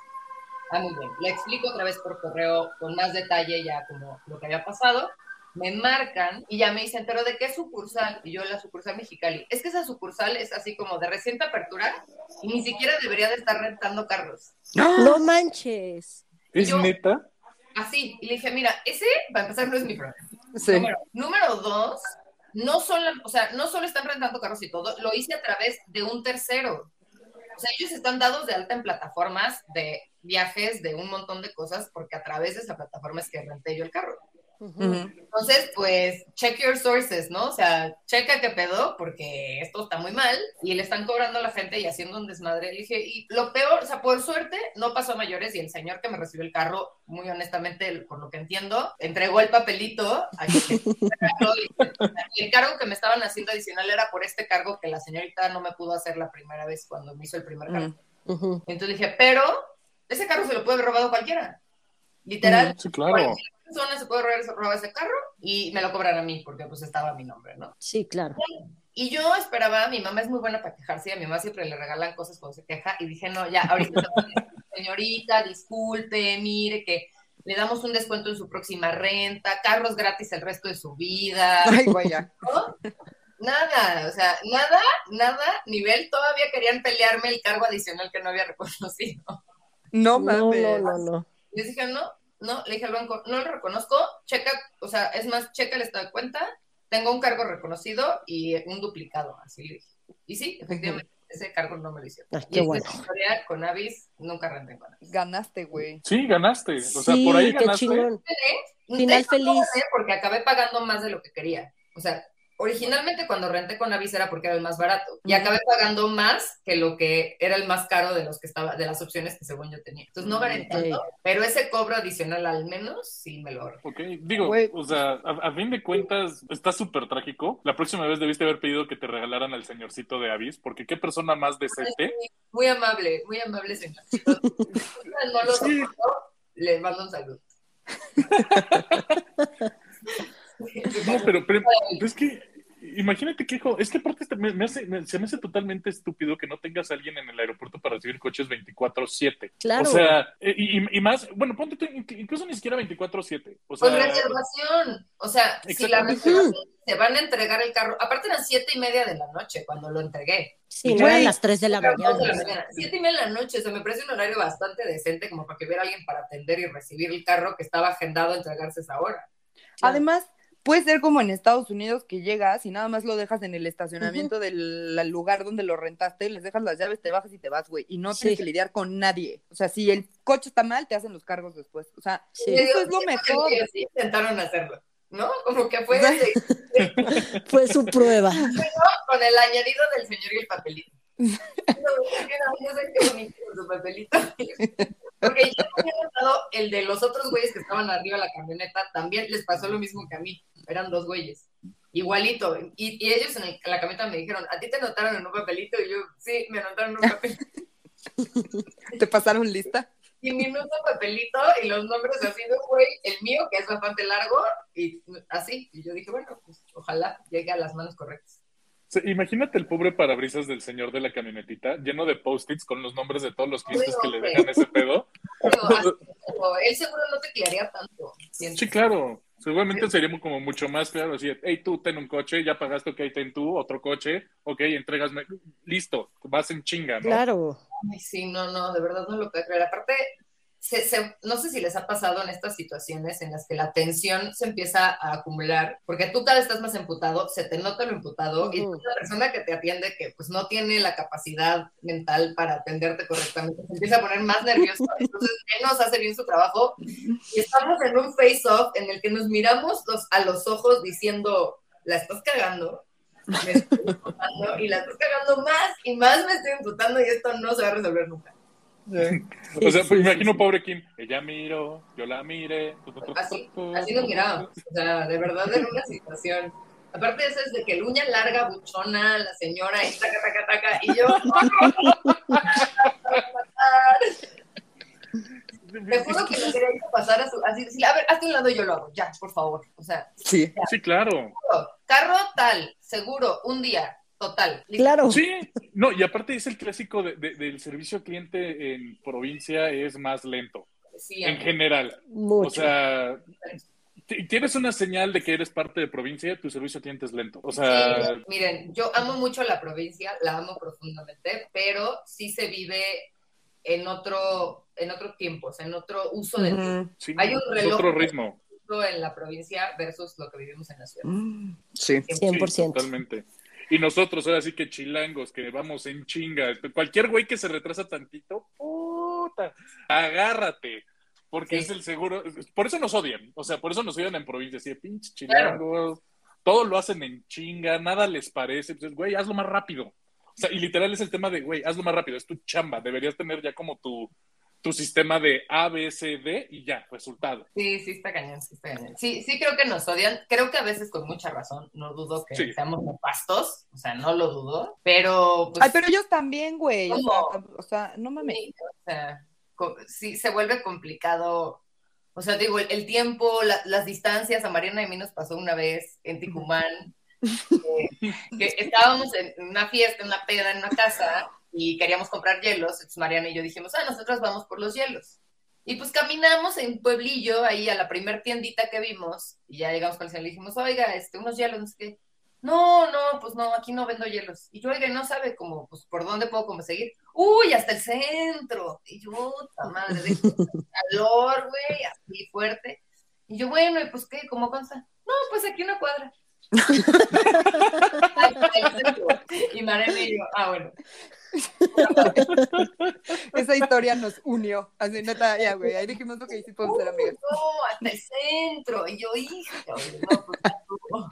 Speaker 3: Ah, muy bien. Le explico otra vez por correo con más detalle ya como lo que había pasado. Me marcan y ya me dicen, pero ¿de qué sucursal? Y yo, la sucursal Mexicali. Es que esa sucursal es así como de reciente apertura y ni siquiera debería de estar rentando carros.
Speaker 2: No manches.
Speaker 1: ¿Es
Speaker 3: Yo-
Speaker 1: neta?
Speaker 3: Así. Y le dije, mira, ese, para empezar, no es mi problema.
Speaker 4: Sí.
Speaker 3: Número, número dos, no solo, o sea, no solo están rentando carros y todo, lo hice a través de un tercero. O sea, ellos están dados de alta en plataformas de viajes, de un montón de cosas, porque a través de esa plataforma es que renté yo el carro. Entonces, pues, check your sources, ¿no? O sea, checa qué pedo, porque esto está muy mal y le están cobrando a la gente y haciendo un desmadre. Le dije, y lo peor, o sea, por suerte, no pasó a mayores y el señor que me recibió el carro, muy honestamente, por lo que entiendo, entregó el papelito a quien- y el cargo que me estaban haciendo adicional era por este cargo que la señorita no me pudo hacer la primera vez cuando me hizo el primer cargo.
Speaker 4: Mm.
Speaker 3: Entonces dije, pero ese carro se lo puede haber robado cualquiera. Literal,
Speaker 1: Sí, claro.
Speaker 3: Persona se puede robar, robar ese carro y me lo cobran a mí porque pues estaba mi nombre, ¿no?
Speaker 2: Sí, claro.
Speaker 3: Y yo esperaba, mi mamá es muy buena para quejarse y a mi mamá siempre le regalan cosas cuando se queja y dije, no, ya, ahorita, señorita, disculpe, mire que le damos un descuento en su próxima renta, carros gratis el resto de su vida,
Speaker 4: Ay, güey, ya.
Speaker 3: ¿no? Nada, o sea, nada, nada, nivel, todavía querían pelearme el cargo adicional que no había reconocido.
Speaker 4: No
Speaker 2: No,
Speaker 4: mames.
Speaker 2: no, no, no.
Speaker 3: Les dije, no, no, le dije al banco, no lo reconozco, checa, o sea, es más, checa el estado de cuenta, tengo un cargo reconocido y un duplicado, así le dije. Y sí, efectivamente, ese cargo no me lo hicieron.
Speaker 2: Ah,
Speaker 3: y
Speaker 2: qué
Speaker 3: esta
Speaker 2: bueno.
Speaker 3: historia con Avis, nunca renté con Avis.
Speaker 4: Ganaste, güey.
Speaker 1: Sí, ganaste. O sea,
Speaker 2: sí,
Speaker 1: por ahí
Speaker 2: qué
Speaker 1: ganaste.
Speaker 2: chingón. Final feliz.
Speaker 3: Porque acabé pagando más de lo que quería. O sea, originalmente cuando renté con Avis era porque era el más barato y acabé pagando más que lo que era el más caro de los que estaba de las opciones que según yo tenía. Entonces no gané tanto, pero ese cobro adicional al menos sí me lo ahorré.
Speaker 1: Ok, digo, o sea, a, a fin de cuentas está súper trágico. La próxima vez debiste haber pedido que te regalaran al señorcito de Avis, porque qué persona más decente.
Speaker 3: Muy amable, muy amable señor. No lo
Speaker 1: Sí.
Speaker 3: soporto, le mando un saludo.
Speaker 1: No, pero, pero, pero es que, imagínate que, hijo, es que aparte este- me, me hace, me- se me hace totalmente estúpido que no tengas a alguien en el aeropuerto para recibir coches 24-7.
Speaker 2: Claro.
Speaker 1: O sea, eh, y, y- y más, bueno, ponte tú, inc- incluso ni siquiera 24-7. O sea,
Speaker 3: Con reservación. O sea, si la reservación se van a entregar el carro, aparte eran siete y media de la noche cuando lo entregué.
Speaker 2: Sí, no eran las 3 de la
Speaker 3: dos de la
Speaker 2: mañana.
Speaker 3: mañana. Siete y media de la noche, o sea, me parece un horario bastante decente como para que hubiera alguien para atender y recibir el carro que estaba agendado a entregarse esa hora.
Speaker 4: Además, puede ser como en Estados Unidos que llegas y nada más lo dejas en el estacionamiento del lugar donde lo rentaste, les dejas las llaves, te bajas y te vas, güey. Y no
Speaker 2: Sí.
Speaker 4: tienes que lidiar con nadie. O sea, si el coche está mal, te hacen los cargos después. O sea,
Speaker 2: Sí.
Speaker 4: eso es lo
Speaker 3: que
Speaker 4: mejor.
Speaker 3: ellos sí intentaron hacerlo, ¿no? Como que fue ese-
Speaker 2: Fue su prueba.
Speaker 3: con el añadido del señor y el papelito. No, que sé qué bonito con su papelito. Porque yo había notado el de los otros güeyes que estaban arriba de la camioneta, también les pasó lo mismo que a mí. Eran dos güeyes. Igualito. Y, y ellos en, el- en la camioneta me dijeron, ¿a ti te anotaron en un papelito? Y yo, sí, me anotaron en un papelito.
Speaker 4: ¿Te pasaron lista?
Speaker 3: Diminuto papelito y los nombres así de un güey, el mío, que es bastante largo, y así. Y yo dije, bueno, pues ojalá llegue a las manos correctas.
Speaker 1: Imagínate el pobre parabrisas del señor de la camionetita lleno de post-its con los nombres de todos los clientes que le dejan ese pedo.
Speaker 3: Pero, así, pero él seguro no te claría tanto.
Speaker 1: Sí, claro. Seguramente sería como mucho más claro decir, hey, tú ten un coche, ya pagaste, ok, ten tú otro coche, ok, entregas, listo, vas en chinga, ¿no?
Speaker 2: Claro.
Speaker 3: Ay, sí, no, no, de verdad no lo puedo creer. Aparte, se- se- no sé si les ha pasado en estas situaciones en las que la tensión se empieza a acumular, porque tú cada vez estás más emputado, se te nota lo emputado, y la persona que te atiende, que pues no tiene la capacidad mental para atenderte correctamente, se empieza a poner más nervioso, entonces menos hace bien su trabajo, y estamos en un face-off en el que nos miramos los, a los ojos diciendo, la estás cagando, me estoy y la estás cagando más y más me estoy emputando y esto no se va a resolver nunca.
Speaker 1: O sea, pues, me imagino pobre Kim, ella miró, yo la miré.
Speaker 3: Así, así nos miramos. O sea, de verdad era una situación. Aparte de eso es de que el uña larga, buchona, la señora y taca, taca, taca, y yo. Te juro que no quería pasar a su, así, decirle, a ver, hazte un lado y yo lo hago, ya, por favor. O sea,
Speaker 4: Sí.
Speaker 3: ya.
Speaker 1: Sí, claro.
Speaker 3: Carro tal, seguro, un día, total. listo.
Speaker 2: Claro.
Speaker 1: Sí, no, y aparte es el clásico de- de- del servicio al cliente en provincia es más lento,
Speaker 3: Sí,
Speaker 1: en general.
Speaker 2: Mucho.
Speaker 1: O sea, tienes una señal de que eres parte de provincia, tu servicio al cliente es lento. O sea,
Speaker 3: Sí, miren, yo amo mucho la provincia, la amo profundamente, pero sí se vive en otro, en otro tiempo, o sea, en otro uso del tiempo
Speaker 4: Ujú.
Speaker 1: sí,
Speaker 3: hay un reloj.
Speaker 1: otro ritmo.
Speaker 3: en la provincia versus lo que vivimos en la ciudad.
Speaker 4: Mm, Sí.
Speaker 2: 100%.
Speaker 1: Sí, totalmente. Y nosotros ahora sí que chilangos, que vamos en chinga. Cualquier güey que se retrasa tantito, puta, agárrate. Porque
Speaker 3: Sí.
Speaker 1: es el seguro. Por eso nos odian. O sea, por eso nos odian en provincia. Así de pinche chilangos. Todo lo hacen en chinga, nada les parece. Pues, güey, hazlo más rápido. O sea, y literal es el tema de, güey, hazlo más rápido. Es tu chamba. Deberías tener ya como tu, tu sistema de A, B, C, D y ya, resultado.
Speaker 3: Sí, sí está cañón, sí está cañón. Sí, sí creo que nos odian, creo que a veces con mucha razón, no dudo que
Speaker 1: Sí.
Speaker 3: seamos nefastos, o sea, no lo dudo, pero pues
Speaker 4: Ay, pero ellos también, güey. O sea, o sea, no mames.
Speaker 3: sí, o sea, sí se vuelve complicado, o sea, digo, el, el tiempo, la- las distancias, a Mariana y a mí nos pasó una vez en Ticumán, eh, que estábamos en una fiesta, en una peda, en una casa, y queríamos comprar hielos, Mariana y yo dijimos, ah, nosotros vamos por los hielos. Y pues caminamos en Pueblillo, ahí a la primer tiendita que vimos, y ya llegamos con el señor le dijimos, oiga, este, unos hielos, no sé qué. No, no, pues no, aquí no vendo hielos. Y yo, oiga, no sabe cómo, pues, por dónde puedo conseguir. Uy, hasta el centro. Y yo, puta madre, de calor, güey, así fuerte. Y yo, bueno, ¿y pues qué? ¿Cómo consta? No, pues aquí una cuadra. y Mariana y yo, ah, bueno.
Speaker 4: Esa historia nos unió. Así, neta, ya, güey. Ahí dijimos lo que podemos ser amigas.
Speaker 3: No, hasta el centro. Y yo, hija, no, pues, no.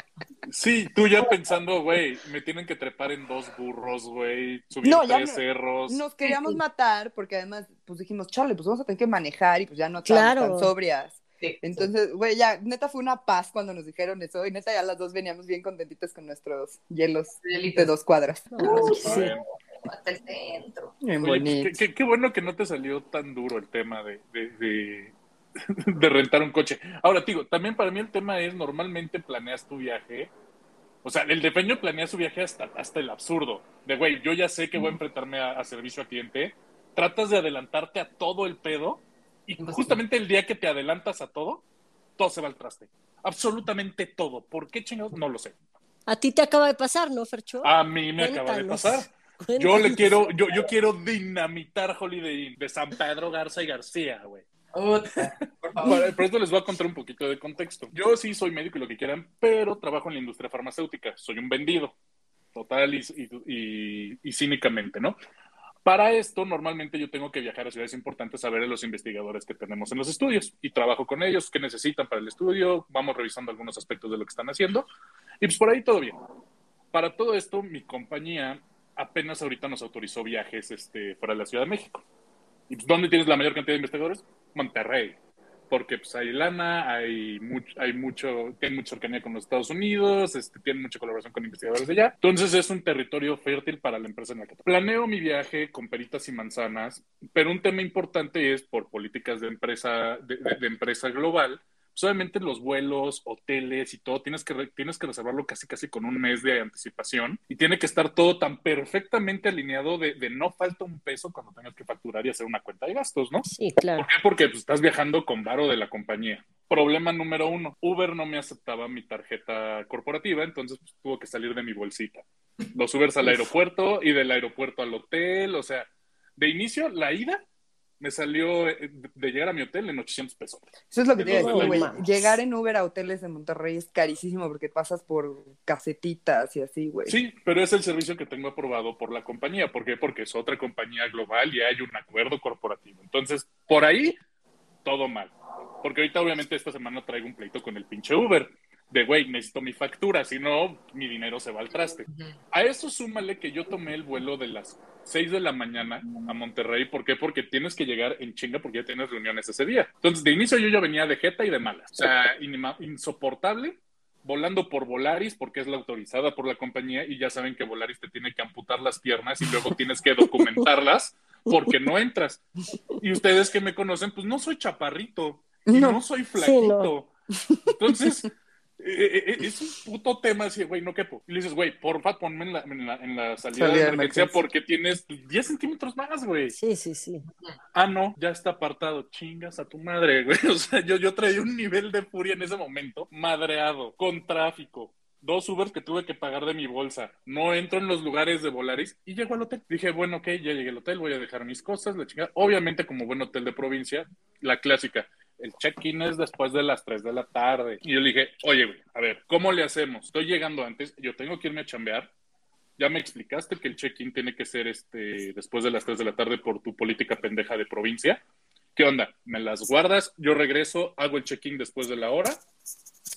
Speaker 1: Sí, tú ya pensando, güey, me tienen que trepar en dos burros, güey, subir
Speaker 4: No,
Speaker 1: tres cerros.
Speaker 4: Nos queríamos matar porque además, pues dijimos, chale, pues vamos a tener que manejar y pues ya no estábamos
Speaker 2: Claro.
Speaker 4: tan sobrias.
Speaker 3: Sí,
Speaker 4: Entonces, güey, ya, neta fue una paz cuando nos dijeron eso y neta ya las dos veníamos bien contentitas con nuestros hielos
Speaker 3: Hielitos.
Speaker 4: de dos cuadras.
Speaker 1: Está
Speaker 2: sí.
Speaker 3: Hasta el centro.
Speaker 1: Oye, pues, qué, qué- qué bueno que no te salió tan duro el tema de, de, de- de rentar un coche. Ahora, digo, también para mí el tema es, normalmente planeas tu viaje, o sea, el defeño planea su viaje hasta, hasta el absurdo, de, güey, yo ya sé que voy a enfrentarme a, a servicio al cliente, tratas de adelantarte a todo el pedo, y justamente el día que te adelantas a todo, todo se va al traste. Absolutamente todo. ¿Por qué chingados? No lo sé.
Speaker 2: A ti te acaba de pasar, ¿no, Fercho?
Speaker 1: A mí me acaba de
Speaker 2: Cuéntanos.
Speaker 1: Yo le quiero, yo, yo quiero dinamitar Holiday Inn de San Pedro Garza y García, güey.
Speaker 3: Por favor.
Speaker 1: Por, les voy a contar un poquito de contexto. Yo sí soy médico y lo que quieran, pero trabajo en la industria farmacéutica. Soy un vendido, total y, y- y- y cínicamente, ¿no? Para esto, normalmente yo tengo que viajar a ciudades importantes a ver a los investigadores que tenemos en los estudios y trabajo con ellos, qué necesitan para el estudio, vamos revisando algunos aspectos de lo que están haciendo y pues por ahí todo bien. Para todo esto, mi compañía apenas ahorita nos autorizó viajes este, fuera de la Ciudad de México. ¿Y pues, dónde tienes la mayor cantidad de investigadores? Monterrey. Porque pues hay lana, hay mucho, hay mucho, tienen mucha cercanía con los Estados Unidos, este, tienen mucha colaboración con investigadores de allá. Entonces es un territorio fértil para la empresa en la que. Planeo mi viaje con peritas y manzanas, pero un tema importante es por políticas de empresa, de empresa global, pues obviamente los vuelos, hoteles y todo, tienes que, tienes que reservarlo casi casi con un mes de anticipación y tiene que estar todo tan perfectamente alineado de, de no falta un peso cuando tengas que facturar y hacer una cuenta de gastos, ¿no?
Speaker 2: Sí, claro.
Speaker 1: ¿Por qué? Porque pues, estás viajando con varo de la compañía. Problema número uno, Uber no me aceptaba mi tarjeta corporativa, entonces pues, tuvo que salir de mi bolsita. Los Ubers al aeropuerto y del aeropuerto al hotel, o sea, de inicio la ida me salió eh, de llegar a mi hotel en 800 pesos.
Speaker 4: Eso es lo que te iba a
Speaker 1: No
Speaker 4: decir, güey. Llegar en Uber a hoteles de Monterrey es carísimo porque pasas por casetitas y así, güey.
Speaker 1: Sí, pero es el servicio que tengo aprobado por la compañía. ¿Por qué? Porque es otra compañía global y hay un acuerdo corporativo. Entonces, por ahí, todo mal. Porque ahorita, obviamente, esta semana traigo un pleito con el pinche Uber. De, güey, necesito mi factura, si no, mi dinero se va al traste. A eso súmale que yo tomé el vuelo de las 6 de la mañana a Monterrey. ¿Por qué? Porque tienes que llegar en chinga porque ya tienes reuniones ese día. Entonces, de inicio yo ya venía de jeta y de malas. O sea, insoportable, volando por Volaris porque es la autorizada por la compañía y ya saben que Volaris te tiene que amputar las piernas y luego tienes que documentarlas porque no entras. Y ustedes que me conocen, pues no soy chaparrito y no,
Speaker 4: No.
Speaker 1: soy
Speaker 2: Sí,
Speaker 1: flaquito. Entonces, es un puto tema así, güey, no quepo. Y le dices, güey, porfa, ponme en la, en la, en la salida,
Speaker 4: Salida
Speaker 1: de
Speaker 4: de
Speaker 1: emergencia
Speaker 4: emergencia.
Speaker 1: porque tienes 10 centímetros más, güey.
Speaker 2: Sí, sí, sí.
Speaker 1: Ah, no, ya está apartado. Chingas a tu madre, güey. O sea, yo, yo traía un nivel de furia en ese momento, madreado, con tráfico. Dos Ubers que tuve que pagar de mi bolsa. No entro en los lugares de Volaris y llego al hotel. Dije, bueno, ok, ya llegué al hotel, voy a dejar mis cosas, la chingada. Obviamente, como buen hotel de provincia, la clásica. El check-in es después de las 3 de la tarde. Y yo le dije, oye, güey, a ver, ¿cómo le hacemos? Estoy llegando antes, yo tengo que irme a chambear. Ya me explicaste que el check-in tiene que ser este después de las 3 de la tarde por tu política pendeja de provincia. ¿Qué onda? ¿Me las guardas? Yo regreso, hago el check-in después de la hora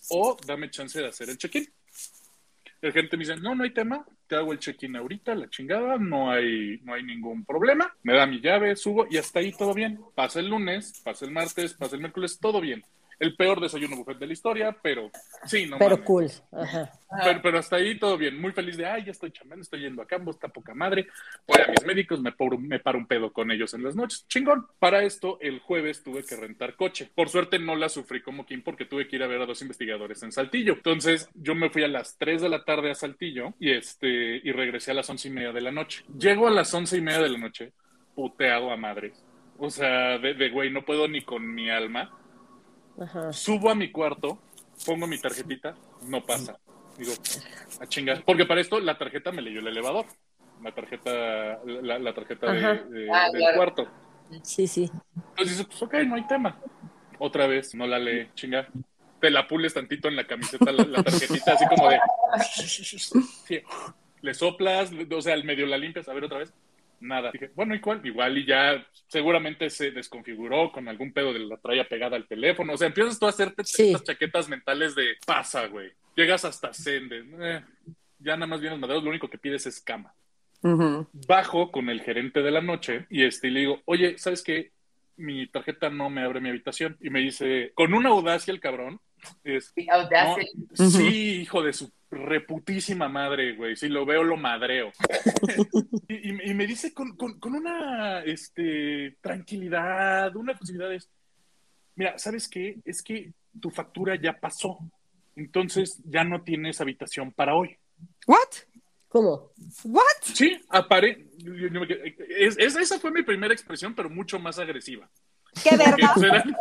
Speaker 1: o dame chance de hacer el check-in. La gente me dice, no, no hay tema, te hago el check-in ahorita, la chingada, no hay, no hay ningún problema. Me da mi llave, subo y hasta ahí todo bien. Pasa el lunes, pasa el martes, pasa el miércoles, todo bien. El peor desayuno buffet de la historia, pero sí, no
Speaker 2: Pero
Speaker 1: mames.
Speaker 2: cool. Ajá.
Speaker 1: Pero, pero hasta ahí todo bien, muy feliz de, ay, ya estoy chambeando, estoy yendo a campo, está poca madre, voy a mis médicos, me paro, me paro un pedo con ellos en las noches, chingón. Para esto, el jueves tuve que rentar coche. Por suerte no la sufrí como Kim porque tuve que ir a ver a dos investigadores en Saltillo. Entonces, yo me fui a las 3 de la tarde a Saltillo y, este, y regresé a las once y media de la noche. Llego a las once y media de la noche, puteado a madres. O sea, de, de güey, no puedo ni con mi alma.
Speaker 2: Ajá.
Speaker 1: Subo a mi cuarto, pongo mi tarjetita, no pasa. Digo, a chingar. Porque para esto la tarjeta me leyó el elevador. La tarjeta, la, la tarjeta de-
Speaker 3: Ah,
Speaker 1: del
Speaker 3: claro.
Speaker 1: cuarto.
Speaker 2: Sí, sí.
Speaker 1: Entonces dices, pues ok, no hay tema. Otra vez, no la lee, chinga. Te la pules tantito en la camiseta, la, la tarjetita, así como de. Sí. Le soplas, o sea, al medio la limpias, a ver otra vez. Nada. Dije, bueno, ¿y cuál? Igual y ya seguramente se desconfiguró con algún pedo de la tralla pegada al teléfono. O sea, empiezas tú a hacerte
Speaker 2: Sí.
Speaker 1: estas chaquetas mentales de pasa, güey. Llegas hasta Sende. eh, ya nada más vienes madreado, lo único que pides es cama bajo con el gerente de la noche y este, y le digo, oye, ¿sabes qué? Mi tarjeta no me abre mi habitación. Y me dice, con una audacia el cabrón, es,
Speaker 3: Sí, audacia.
Speaker 1: "No, sí, hijo de su reputísima madre, güey. Si lo veo, lo madreo. y, y- y me dice con, con- con una este, tranquilidad, una facilidad es, mira, ¿sabes qué? Es que tu factura ya pasó. Entonces ya no tienes habitación para hoy.
Speaker 4: ¿What?
Speaker 2: ¿Cómo?
Speaker 4: ¿What?
Speaker 1: Sí, apare. es- esa fue mi primera expresión, pero mucho más agresiva.
Speaker 4: ¿Qué verga?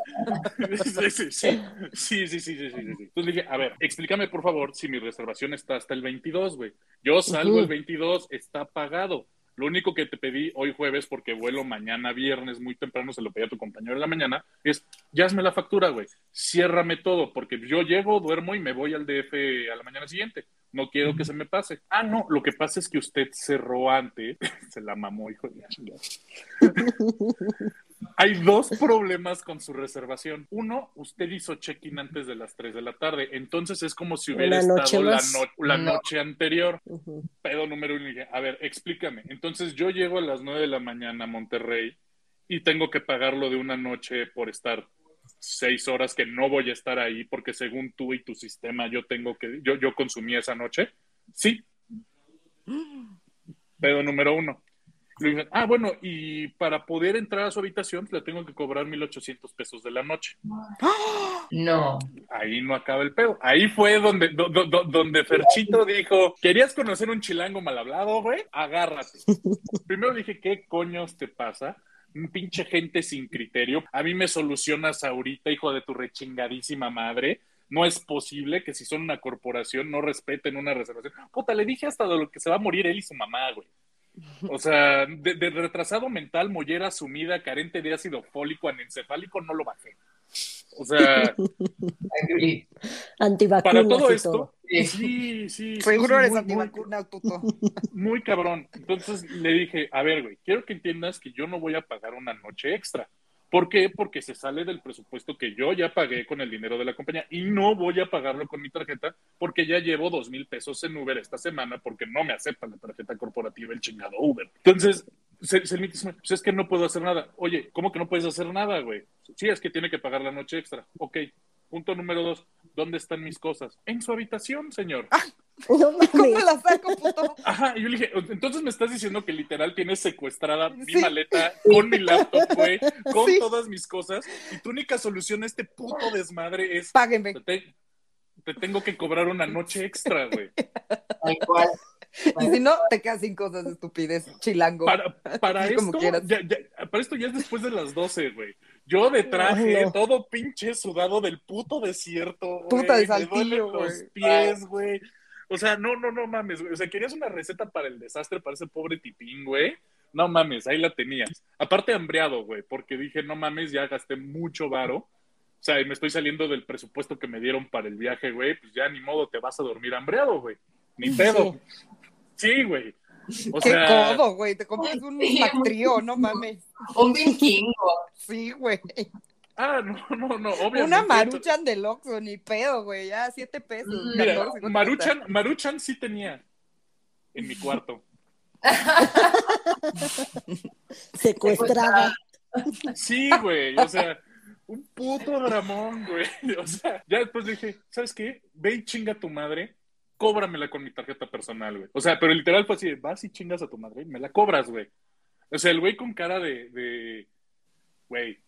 Speaker 1: Sí, sí, sí, sí, sí, sí. Entonces dije, a ver, explícame por favor si mi reservación está hasta el 22, güey. Yo salgo el 22, está pagado. Lo único que te pedí hoy jueves, porque vuelo mañana viernes muy temprano, se lo pedí a tu compañero en la mañana, es, ya hazme la factura, güey. Ciérrame todo, porque yo llego, duermo y me voy al DF a la mañana siguiente. No quiero que se me pase. Ah, no, lo que pasa es que usted cerró antes. se la mamó, hijo de hay dos problemas con su reservación. Uno, usted hizo check-in antes de las 3 de la tarde, entonces es como si hubiera estado la,
Speaker 2: más.
Speaker 1: no- la
Speaker 3: No.
Speaker 1: noche anterior.
Speaker 2: Ujú.
Speaker 1: Pedo número uno, a ver, explícame. Entonces yo llego a las 9 de la mañana a Monterrey y tengo que pagarlo de una noche por estar seis horas que no voy a estar ahí porque según tú y tu sistema yo tengo que, yo, yo consumí esa noche. Sí. Pedo número uno. Le ah, bueno, y para poder entrar a su habitación le tengo que cobrar 1.800 pesos de la noche.
Speaker 3: No.
Speaker 1: Ahí no acaba el pedo. Ahí fue donde, do- do- do- donde Ferchito dijo, ¿querías conocer un chilango mal hablado, güey? Agárrate. Primero dije, ¿qué coños te pasa? Un pinche gente sin criterio. A mí me solucionas ahorita, hijo de tu rechingadísima madre. No es posible que si son una corporación no respeten una reservación. Puta, le dije hasta de lo que se va a morir él y su mamá, güey. O sea, de, de retrasado mental, mollera sumida, carente de ácido fólico, anencefálico, no lo bajé. O sea, para todo
Speaker 2: y
Speaker 1: esto,
Speaker 2: todo.
Speaker 3: Sí.
Speaker 1: sí,
Speaker 4: Seguro
Speaker 1: sí,
Speaker 4: eres
Speaker 1: muy,
Speaker 4: antivacuna, Tuto.
Speaker 1: muy, muy cabrón. Entonces le dije, a ver, güey, quiero que entiendas que yo no voy a pagar una noche extra. ¿Por qué? Porque se sale del presupuesto que yo ya pagué con el dinero de la compañía y no voy a pagarlo con mi tarjeta porque ya llevo dos mil pesos en Uber esta semana porque no me aceptan la tarjeta corporativa el chingado Uber. Entonces, se, se dice, pues es que no puedo hacer nada. Oye, ¿cómo que no puedes hacer nada, güey? Sí, es que tiene que pagar la noche extra. Ok. Punto número dos, ¿dónde están mis cosas? En su habitación, señor.
Speaker 2: No mames.
Speaker 4: ¿Cómo la saco, puto?
Speaker 1: Ajá, y yo le dije, entonces me estás diciendo que literal tienes secuestrada mi maleta con mi laptop, güey, con
Speaker 4: Sí.
Speaker 1: todas mis cosas, y tu única solución a este puto desmadre es
Speaker 4: Páguenme.
Speaker 1: te, te- te tengo que cobrar una noche extra, güey.
Speaker 3: Tal cual.
Speaker 4: Y si no, te quedas sin cosas, estupidez, chilango.
Speaker 1: Para, para
Speaker 4: Como
Speaker 1: esto,
Speaker 4: quieras.
Speaker 1: ya- ya- para esto ya es después de las 12, güey. Yo de traje,
Speaker 2: Ay, no.
Speaker 1: todo pinche sudado del puto desierto. güey.
Speaker 4: Puta de
Speaker 1: Me duelen
Speaker 4: Saltillo,
Speaker 1: los pies, güey. O sea, no, no, no mames, güey. O sea, querías una receta para el desastre para ese pobre tipín, güey. No mames, ahí la tenías. Aparte, hambreado, güey, porque dije, no mames, ya gasté mucho varo. O sea, y me estoy saliendo del presupuesto que me dieron para el viaje, güey. Pues ya ni modo, te vas a dormir hambreado, güey. Ni pedo. Sí, güey. O
Speaker 4: Qué
Speaker 1: sea,
Speaker 4: codo, güey. Te compras un
Speaker 3: Sí,
Speaker 4: Mactrío, no mames.
Speaker 3: Un vikingo.
Speaker 4: Sí, güey.
Speaker 1: Ah, no, no, no, obviamente.
Speaker 4: Una maruchan del Oxxo, ni pedo, güey. Ya, siete pesos.
Speaker 1: Mira,
Speaker 4: 14, ¿cuánto
Speaker 1: Maruchan, Maruchan sí tenía en mi cuarto.
Speaker 2: Secuestrada.
Speaker 1: Sí, güey, o sea, un puto dramón, güey. O sea, ya después dije, ¿sabes qué? Ve y chinga a tu madre, cóbramela con mi tarjeta personal, güey. O sea, pero literal fue así, vas y chingas a tu madre, y me la cobras, güey. O sea, el güey con cara de, de, güey,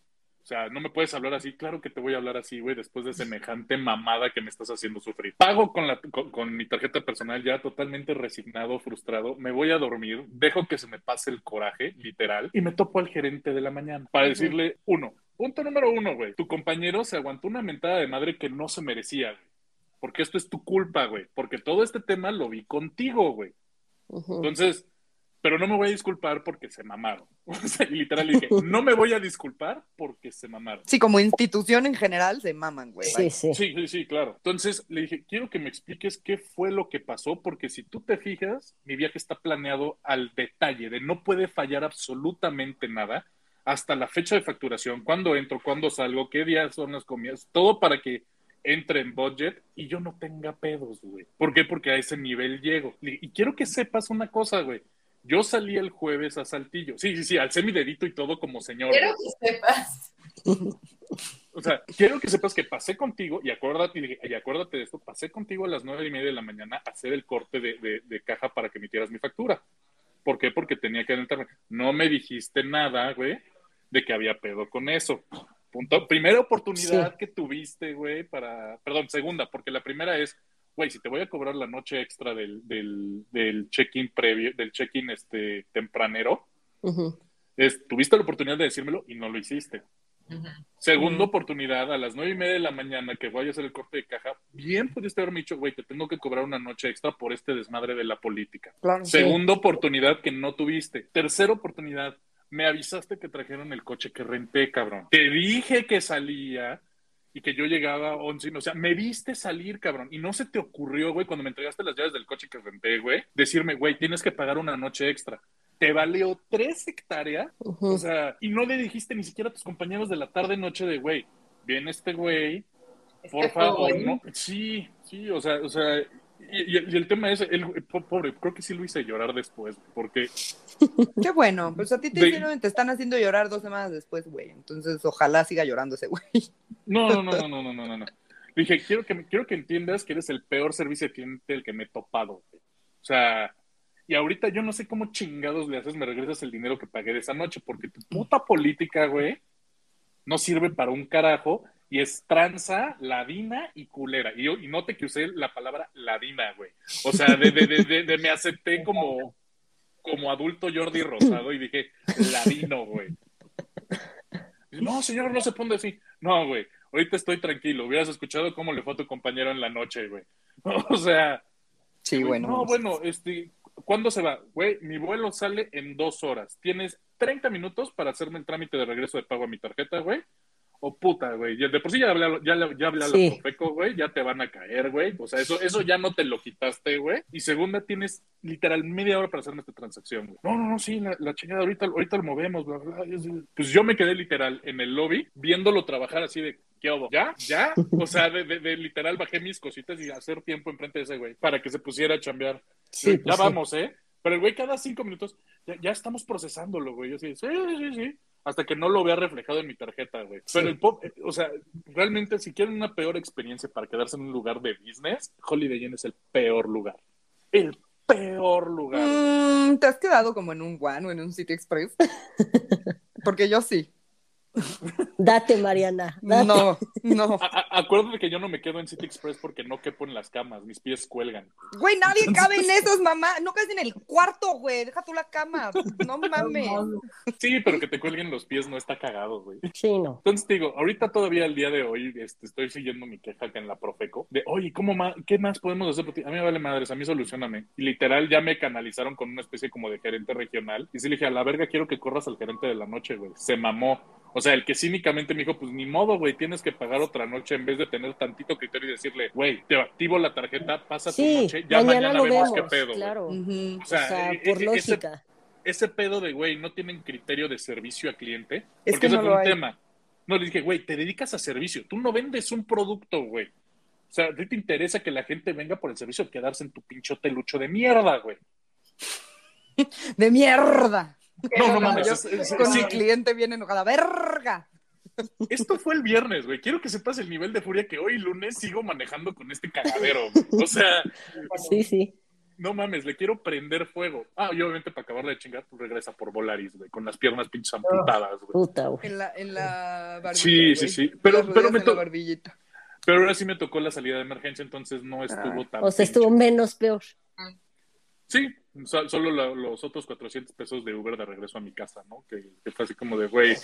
Speaker 1: o sea, no me puedes hablar así. Claro que te voy a hablar así, güey, después de semejante mamada que me estás haciendo sufrir. Pago con, la, con, con mi tarjeta personal ya totalmente resignado, frustrado. Me voy a dormir, dejo que se me pase el coraje, literal, y me topo al gerente de la mañana para decirle, uno, punto número uno, güey, tu compañero se aguantó una mentada de madre que no se merecía, güey. Porque esto es tu culpa, güey. Porque todo este tema lo vi contigo, güey. Entonces, pero no me voy a disculpar porque se mamaron. O sea, literal le dije, no me voy a disculpar porque se mamaron.
Speaker 4: Sí, como institución en general se maman, güey.
Speaker 2: Sí, sí.
Speaker 1: Sí, sí, sí, claro. Entonces le dije, quiero que me expliques qué fue lo que pasó, porque si tú te fijas, mi viaje está planeado al detalle, de no puede fallar absolutamente nada, hasta la fecha de facturación, cuándo entro, cuándo salgo, qué días son las comidas, todo para que entre en budget y yo no tenga pedos, güey. ¿Por qué? Porque a ese nivel llego. Le- Y quiero que sepas una cosa, güey. Yo salí el jueves a Saltillo. Sí, sí, sí, alcé mi dedito y todo como señor.
Speaker 3: Quiero que sepas.
Speaker 1: O sea, quiero que sepas que pasé contigo, y acuérdate, y acuérdate de esto, pasé contigo a las nueve y media de la mañana a hacer el corte de, de- de caja para que emitieras mi factura. ¿Por qué? Porque tenía que adelantarme. No me dijiste nada, güey, de que había pedo con eso. Punto. Primera oportunidad
Speaker 2: Sí.
Speaker 1: que tuviste, güey, para... Perdón, segunda, porque la primera es, güey, si te voy a cobrar la noche extra del, del, del check-in previo, del check-in este, tempranero, es, tuviste la oportunidad de decírmelo y no lo hiciste. Segunda oportunidad, a las nueve y media de la mañana que voy a hacer el corte de caja, bien pudiste haberme dicho, güey, te tengo que cobrar una noche extra por este desmadre de la política.
Speaker 4: Claro.
Speaker 1: Segunda oportunidad que no tuviste. Tercera oportunidad, me avisaste que trajeron el coche que renté, cabrón. Te dije que salía y que yo llegaba a 11, o sea, me viste salir, cabrón, y no se te ocurrió, güey, cuando me entregaste las llaves del coche que renté, güey, decirme, güey, tienes que pagar una noche extra. Te valió tres hectáreas o sea, y no le dijiste ni siquiera a tus compañeros de la tarde noche de, güey, viene este güey, por
Speaker 3: Este
Speaker 1: favor,
Speaker 3: joven.
Speaker 1: no. Sí, sí, o sea, o sea, y, el tema es, el, pobre, creo que sí lo hice llorar después, porque...
Speaker 4: Qué bueno, pues a ti te,
Speaker 1: de...
Speaker 4: te están haciendo llorar dos semanas después, güey, entonces ojalá siga llorando ese güey.
Speaker 1: No, no, no, no, no, no, no, no. Dije, quiero que, quiero que entiendas que eres el peor servicio de cliente el que me he topado, güey. O sea, y ahorita yo no sé cómo chingados le haces, me regresas el dinero que pagué de esa noche, porque tu puta política, güey, no sirve para un carajo y es tranza, ladina y culera. Y, yo, y note que usé la palabra ladina, güey. O sea, de, de, de, me acepté como, como adulto Jordi Rosado y dije, ladino, güey. No, señor, no se ponga así. No, güey, ahorita estoy tranquilo. Hubieras escuchado cómo le fue a tu compañero en la noche, güey. O sea,
Speaker 4: Sí,
Speaker 1: Güey,
Speaker 4: bueno.
Speaker 1: No, bueno, este, ¿cuándo se va? Güey, mi vuelo sale en dos horas. Tienes 30 minutos para hacerme el trámite de regreso de pago a mi tarjeta, güey. O puta, güey. De por sí ya hablé, a- ya, ya hablé a
Speaker 2: Sí.
Speaker 1: güey, ya te van a caer, güey. O sea, eso, eso ya no te lo quitaste, güey. Y segunda, tienes literal media hora para hacerme esta transacción, güey. No, no, no, sí, la, la chingada, ahorita, ahorita lo movemos, bla, bla, bla. Pues yo me quedé literal en el lobby viéndolo trabajar así de, ¿qué? ¿Ya? ¿Ya? O sea, de, de- de literal bajé mis cositas y hacer tiempo enfrente de ese güey para que se pusiera a chambear.
Speaker 2: Sí,
Speaker 1: ya
Speaker 2: pues sí.
Speaker 1: vamos, ¿eh? Pero el güey cada cinco minutos, ya, ya estamos procesándolo, güey. Yo así, sí, sí, sí. Hasta que no lo vea reflejado en mi tarjeta, güey. Pero el pop, eh, o sea, realmente si quieren una peor experiencia para quedarse en un lugar de business, Holiday Inn es el peor lugar. El peor lugar.
Speaker 4: Mm, ¿Te has quedado como en un One o en un City Express? Porque yo sí.
Speaker 2: Date, Mariana. Date.
Speaker 4: No, no.
Speaker 1: A- acuérdate que yo no me quedo en City Express porque no quepo en las camas, mis pies cuelgan.
Speaker 4: Güey, nadie cabe en esos, mamá. No caes en el cuarto, güey. Deja tú la cama. No mames.
Speaker 1: Sí, pero que te cuelguen los pies no está cagado, güey.
Speaker 2: Sí, no.
Speaker 1: Entonces te digo, ahorita todavía el día de hoy este, estoy siguiendo mi queja acá en la Profeco de, oye, ¿cómo más, ¿qué más podemos hacer? por ti? A mí me vale madres, a mí solucioname. Y literal ya me canalizaron con una especie como de gerente regional. Y sí le dije, a la verga quiero que corras al gerente de la noche, güey. Se mamó. O sea, el que cínicamente me dijo, pues ni modo, güey, tienes que pagar otra noche en vez de tener tantito criterio y decirle, güey, te activo la tarjeta, pasa tu noche, ya mañana,
Speaker 2: mañana, lo
Speaker 1: vemos
Speaker 2: vemos.
Speaker 1: qué pedo. güey".
Speaker 2: claro.
Speaker 4: Ujú.
Speaker 1: O
Speaker 2: O
Speaker 1: sea,
Speaker 2: sea,
Speaker 1: eh,
Speaker 2: por
Speaker 1: eh, ese-
Speaker 2: lógica.
Speaker 1: ese pedo de, güey, no tienen criterio de servicio a cliente.
Speaker 4: Es
Speaker 1: porque
Speaker 4: que
Speaker 1: ese
Speaker 4: no
Speaker 1: fue
Speaker 4: lo
Speaker 1: un
Speaker 4: hay.
Speaker 1: tema. No, le dije, güey, te dedicas a servicio. Tú no vendes un producto, güey. O sea, a ti te interesa que la gente venga por el servicio, quedarse en tu pinche hotelucho de mierda, güey.
Speaker 4: De mierda.
Speaker 1: No, no mames.
Speaker 4: Yo
Speaker 1: es- es-
Speaker 4: con
Speaker 1: sí,
Speaker 4: mi cliente bien enojada. ¡Verga!
Speaker 1: esto fue el viernes, güey. Quiero que sepas el nivel de furia que hoy lunes sigo manejando con este cagadero. güey. O sea,
Speaker 2: Sí, sí.
Speaker 1: no mames, le quiero prender fuego. Ah, y obviamente para acabarla de chingar, pues regresa por Volaris, güey, con las piernas pinches amputadas, güey.
Speaker 2: Puta, güey.
Speaker 4: En la, en la barbilla.
Speaker 1: Sí, sí,
Speaker 4: güey.
Speaker 1: sí. Pero- pero me
Speaker 4: en
Speaker 1: to-
Speaker 4: la barbillita.
Speaker 1: Pero ahora sí me tocó la salida de emergencia, entonces no estuvo tan.
Speaker 2: O sea,
Speaker 1: pinche.
Speaker 2: estuvo menos peor.
Speaker 1: Sí, so- solo los otros 400 pesos de Uber de regreso a mi casa, ¿no? Que, que fue así como de, güey,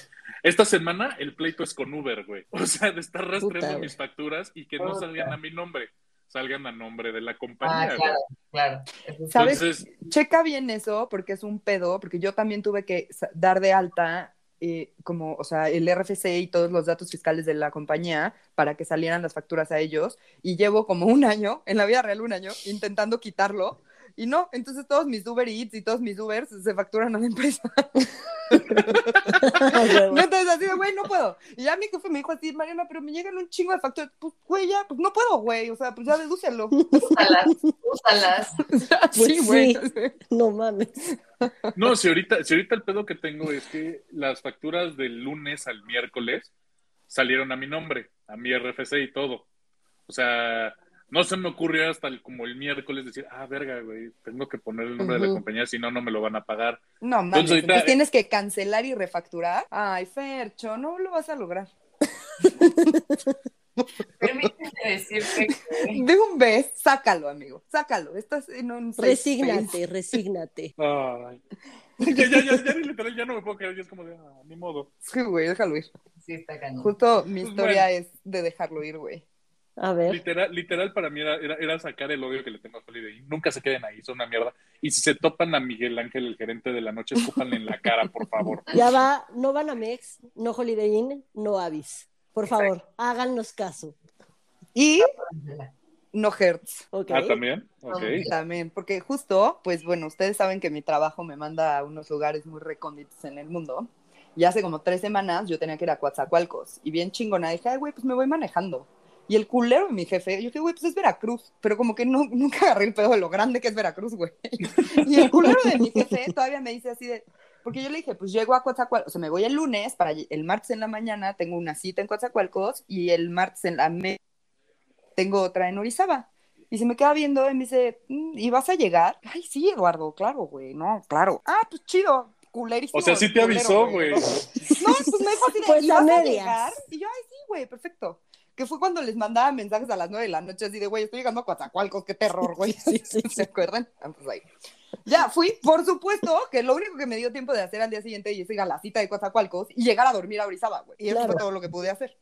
Speaker 1: esta semana el pleito es con Uber, güey. O sea, de estar rastreando
Speaker 2: Puta,
Speaker 1: mis facturas y que no salgan a mi nombre, salgan a nombre de la
Speaker 3: Ah,
Speaker 1: compañía,
Speaker 3: claro,
Speaker 1: güey.
Speaker 3: claro. Sí.
Speaker 4: ¿Sabes?
Speaker 1: Entonces,
Speaker 4: Checa bien eso, porque es un pedo, porque yo también tuve que dar de alta eh, como, o sea, el RFC y todos los datos fiscales de la compañía para que salieran las facturas a ellos. Y llevo como un año, en la vida real un año, intentando quitarlo. Y no, entonces todos mis Uber Eats y todos mis Ubers se facturan a la empresa. No, entonces así de, güey, no puedo. Y ya mi jefe me dijo así, Mariana, pero me llegan un chingo de facturas. Pues, güey, ya, pues no puedo, güey. O sea, pues ya dedúcelo.
Speaker 3: Úsalas, úsalas.
Speaker 4: sí, güey.
Speaker 2: No mames.
Speaker 1: no, si ahorita, si ahorita el pedo que tengo es que las facturas del lunes al miércoles salieron a mi nombre, a mi RFC y todo. O sea, no se me ocurrió hasta el- como el miércoles decir, ah, verga, güey, tengo que poner el nombre de la compañía, si no, no me lo van a pagar.
Speaker 4: No, mames.
Speaker 1: Entonces, ahorita-
Speaker 4: Entonces tienes que cancelar y refacturar. Ay, Fercho, no lo vas a lograr.
Speaker 3: Permíteme decirte que
Speaker 4: De un vez, sácalo, amigo. Sácalo. Estás en un
Speaker 2: Resígnate, resígnate.
Speaker 1: Ay. ya, ya, ya, ya, literal, ya no me puedo quedar, ya es como de, ah, ni modo.
Speaker 4: Sí, güey, déjalo ir.
Speaker 3: sí está cañón.
Speaker 4: Justo mi
Speaker 1: Pues
Speaker 4: historia
Speaker 1: bueno.
Speaker 4: es de dejarlo ir, güey.
Speaker 2: A ver.
Speaker 1: Literal, literal para mí era, era, era sacar el odio que le tengo a Holiday Inn. Nunca se queden ahí, son una mierda. Y si se topan a Miguel Ángel, el gerente de la noche, escúpanle en la cara, por favor.
Speaker 2: Ya va, no van a Mex, no Holiday Inn, no Avis. Por favor, háganos caso.
Speaker 4: Y no Hertz.
Speaker 2: ¿Ok?
Speaker 1: Ah, también. Ok.
Speaker 4: También, porque justo, pues bueno, ustedes saben que mi trabajo me manda a unos lugares muy recónditos en el mundo. Y hace como tres semanas yo tenía que ir a Coatzacoalcos. Y bien chingona, dije, ay, güey, pues me voy manejando. Y el culero de mi jefe, yo dije, güey, pues es Veracruz. Pero como que no, nunca agarré el pedo de lo grande que es Veracruz, güey. Y el culero de mi jefe todavía me dice así de, porque yo le dije, pues llego a Coatzacoalcos, o sea, me voy el lunes, para el martes en la mañana tengo una cita en Coatzacoalcos y el martes en la me tengo otra en Orizaba. Y se me queda viendo y me dice, "Mm, ¿y vas a llegar? Ay, sí, Eduardo, claro, güey, no, claro. Ah, pues chido, culerísimo.
Speaker 1: O sea, sí te
Speaker 4: culero,
Speaker 1: avisó, güey.
Speaker 4: No, pues me dijo así de,
Speaker 2: Pues
Speaker 4: "¿Y vas a
Speaker 2: medias".
Speaker 4: llegar? Y yo, ay, sí, güey, perfecto. Que fue cuando les mandaba mensajes a las nueve de la noche, así de, güey, estoy llegando a Coatzacoalcos, qué terror, güey.
Speaker 2: Sí, sí,
Speaker 4: ¿Se acuerdan? Ah, pues ahí. Ya fui, por supuesto, que lo único que me dio tiempo de hacer al día siguiente es ir a la cita de Coatzacoalcos y llegar a dormir a Orizaba, güey. Y eso
Speaker 2: Claro.
Speaker 4: fue todo lo que pude hacer.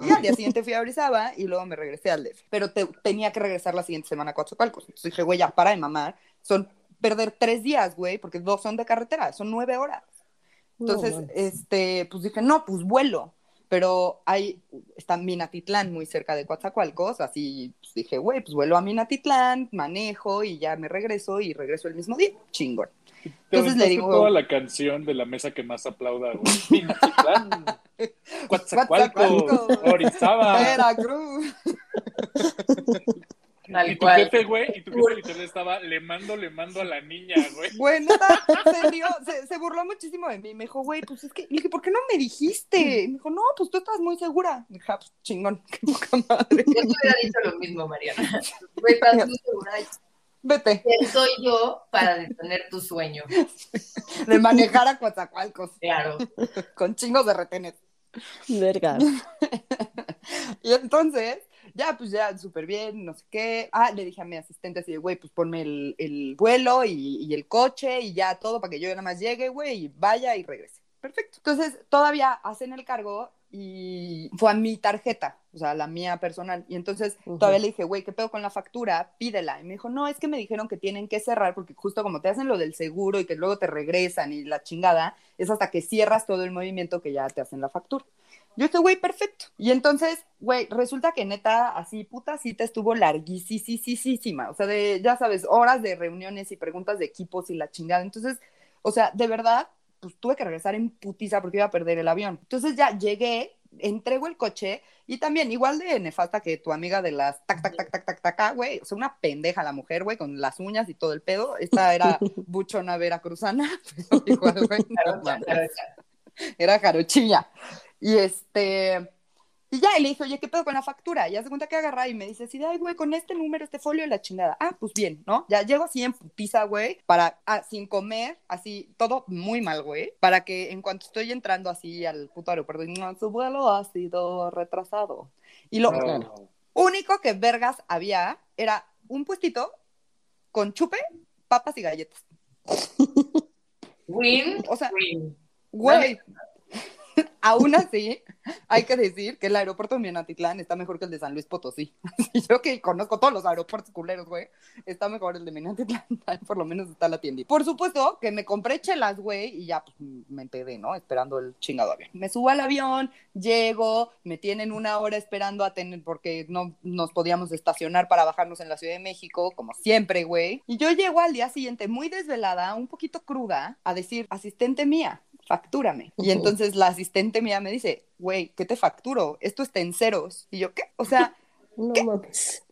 Speaker 4: Y al día siguiente fui a Orizaba y luego me regresé al DF. Pero te- tenía que regresar la siguiente semana a Coatzacoalcos. Entonces dije, güey, ya para de mamar. Son perder tres días, güey, porque dos son de carretera, son nueve horas.
Speaker 2: No
Speaker 4: Entonces,
Speaker 2: mames.
Speaker 4: este, pues dije, no, pues vuelo. Pero hay, está Minatitlán muy cerca de Coatzacoalcos, así pues, dije, güey, pues vuelo a Minatitlán, manejo y ya me regreso y regreso el mismo día, chingón. Entonces le digo-
Speaker 1: toda la canción de la mesa que más aplauda, güey. Minatitlán, Coatzacoalcos, Orizaba.
Speaker 4: Veracruz.
Speaker 3: Tal
Speaker 1: Y tu
Speaker 3: cual.
Speaker 1: jefe, güey, y tu jefe literal estaba le mando, le mando a la niña, güey.
Speaker 4: Güey, neta, se, rió, se, se burló muchísimo de mí. Me dijo, güey, pues es que, le dije, ¿por qué no me dijiste? Me dijo, no, pues tú estás muy segura. Y dije, ah, pues chingón, qué poca madre.
Speaker 3: Yo te hubiera dicho lo mismo, Mariana. Güey, estás muy segura.
Speaker 4: Vete,
Speaker 3: ¿Quién soy yo para detener tu sueño?
Speaker 4: de manejar a Coatzacoalcos
Speaker 3: Claro.
Speaker 4: con chingos de retenes.
Speaker 2: Verga.
Speaker 4: Y entonces, ya, pues ya, súper bien, no sé qué. Ah, le dije a mi asistente así de, güey, pues ponme el, el vuelo y, y el coche y ya todo para que yo nada más llegue, güey, y vaya y regrese. Perfecto. Entonces, todavía hacen el cargo y fue a mi tarjeta, o sea, la mía personal. Y entonces, todavía le dije, güey, ¿qué pedo con la factura? Pídela. Y me dijo, no, es que me dijeron que tienen que cerrar porque justo como te hacen lo del seguro y que luego te regresan y la chingada, es hasta que cierras todo el movimiento que ya te hacen la factura. Yo dije, güey, perfecto. Y entonces, güey, resulta que neta, así, puta cita estuvo larguísima. O sea, de, ya sabes, horas de reuniones y preguntas de equipos y la chingada. Entonces, o sea, de verdad, pues tuve que regresar en putiza porque iba a perder el avión. Entonces ya llegué, entrego el coche y también, igual de nefasta que tu amiga de las tac, tac, tac, tac, tac, tac, güey. O sea, una pendeja la mujer, güey, con las uñas y todo el pedo. Esta era buchona veracruzana, pero igual, güey, no era jarochilla. Y este, y ya, y le dije, oye, ¿qué pedo con la factura? Y ya se cuenta que agarra y me dice así, ay, güey, con este número, este folio y la chingada. Ah, pues bien, ¿no? Ya llego así en putiza, güey, para, ah, sin comer, así, todo muy mal, güey, para que en cuanto estoy entrando así al puto aeropuerto, no, su vuelo ha sido retrasado. Y lo
Speaker 1: No.
Speaker 4: único que vergas había era un puestito con chupe, papas y galletas.
Speaker 3: Win,
Speaker 4: O sea,
Speaker 3: win.
Speaker 4: Güey, aún así, hay que decir que el aeropuerto de Minatitlán está mejor que el de San Luis Potosí. Yo que conozco todos los aeropuertos culeros, güey, está mejor el de Minatitlán, por lo menos está la tiendita. Por supuesto que me compré chelas, güey, y ya pues me empedé, ¿no? Esperando el chingado avión. Me subo al avión, llego, me tienen una hora esperando a tener, porque no nos podíamos estacionar para bajarnos en la Ciudad de México, como siempre, güey. Y yo llego al día siguiente muy desvelada, un poquito cruda, a decir, asistente mía, factúrame. Y entonces la asistente mía me dice, güey, ¿qué te facturo? Esto está en ceros. Y yo, ¿qué? O sea,
Speaker 2: No mames.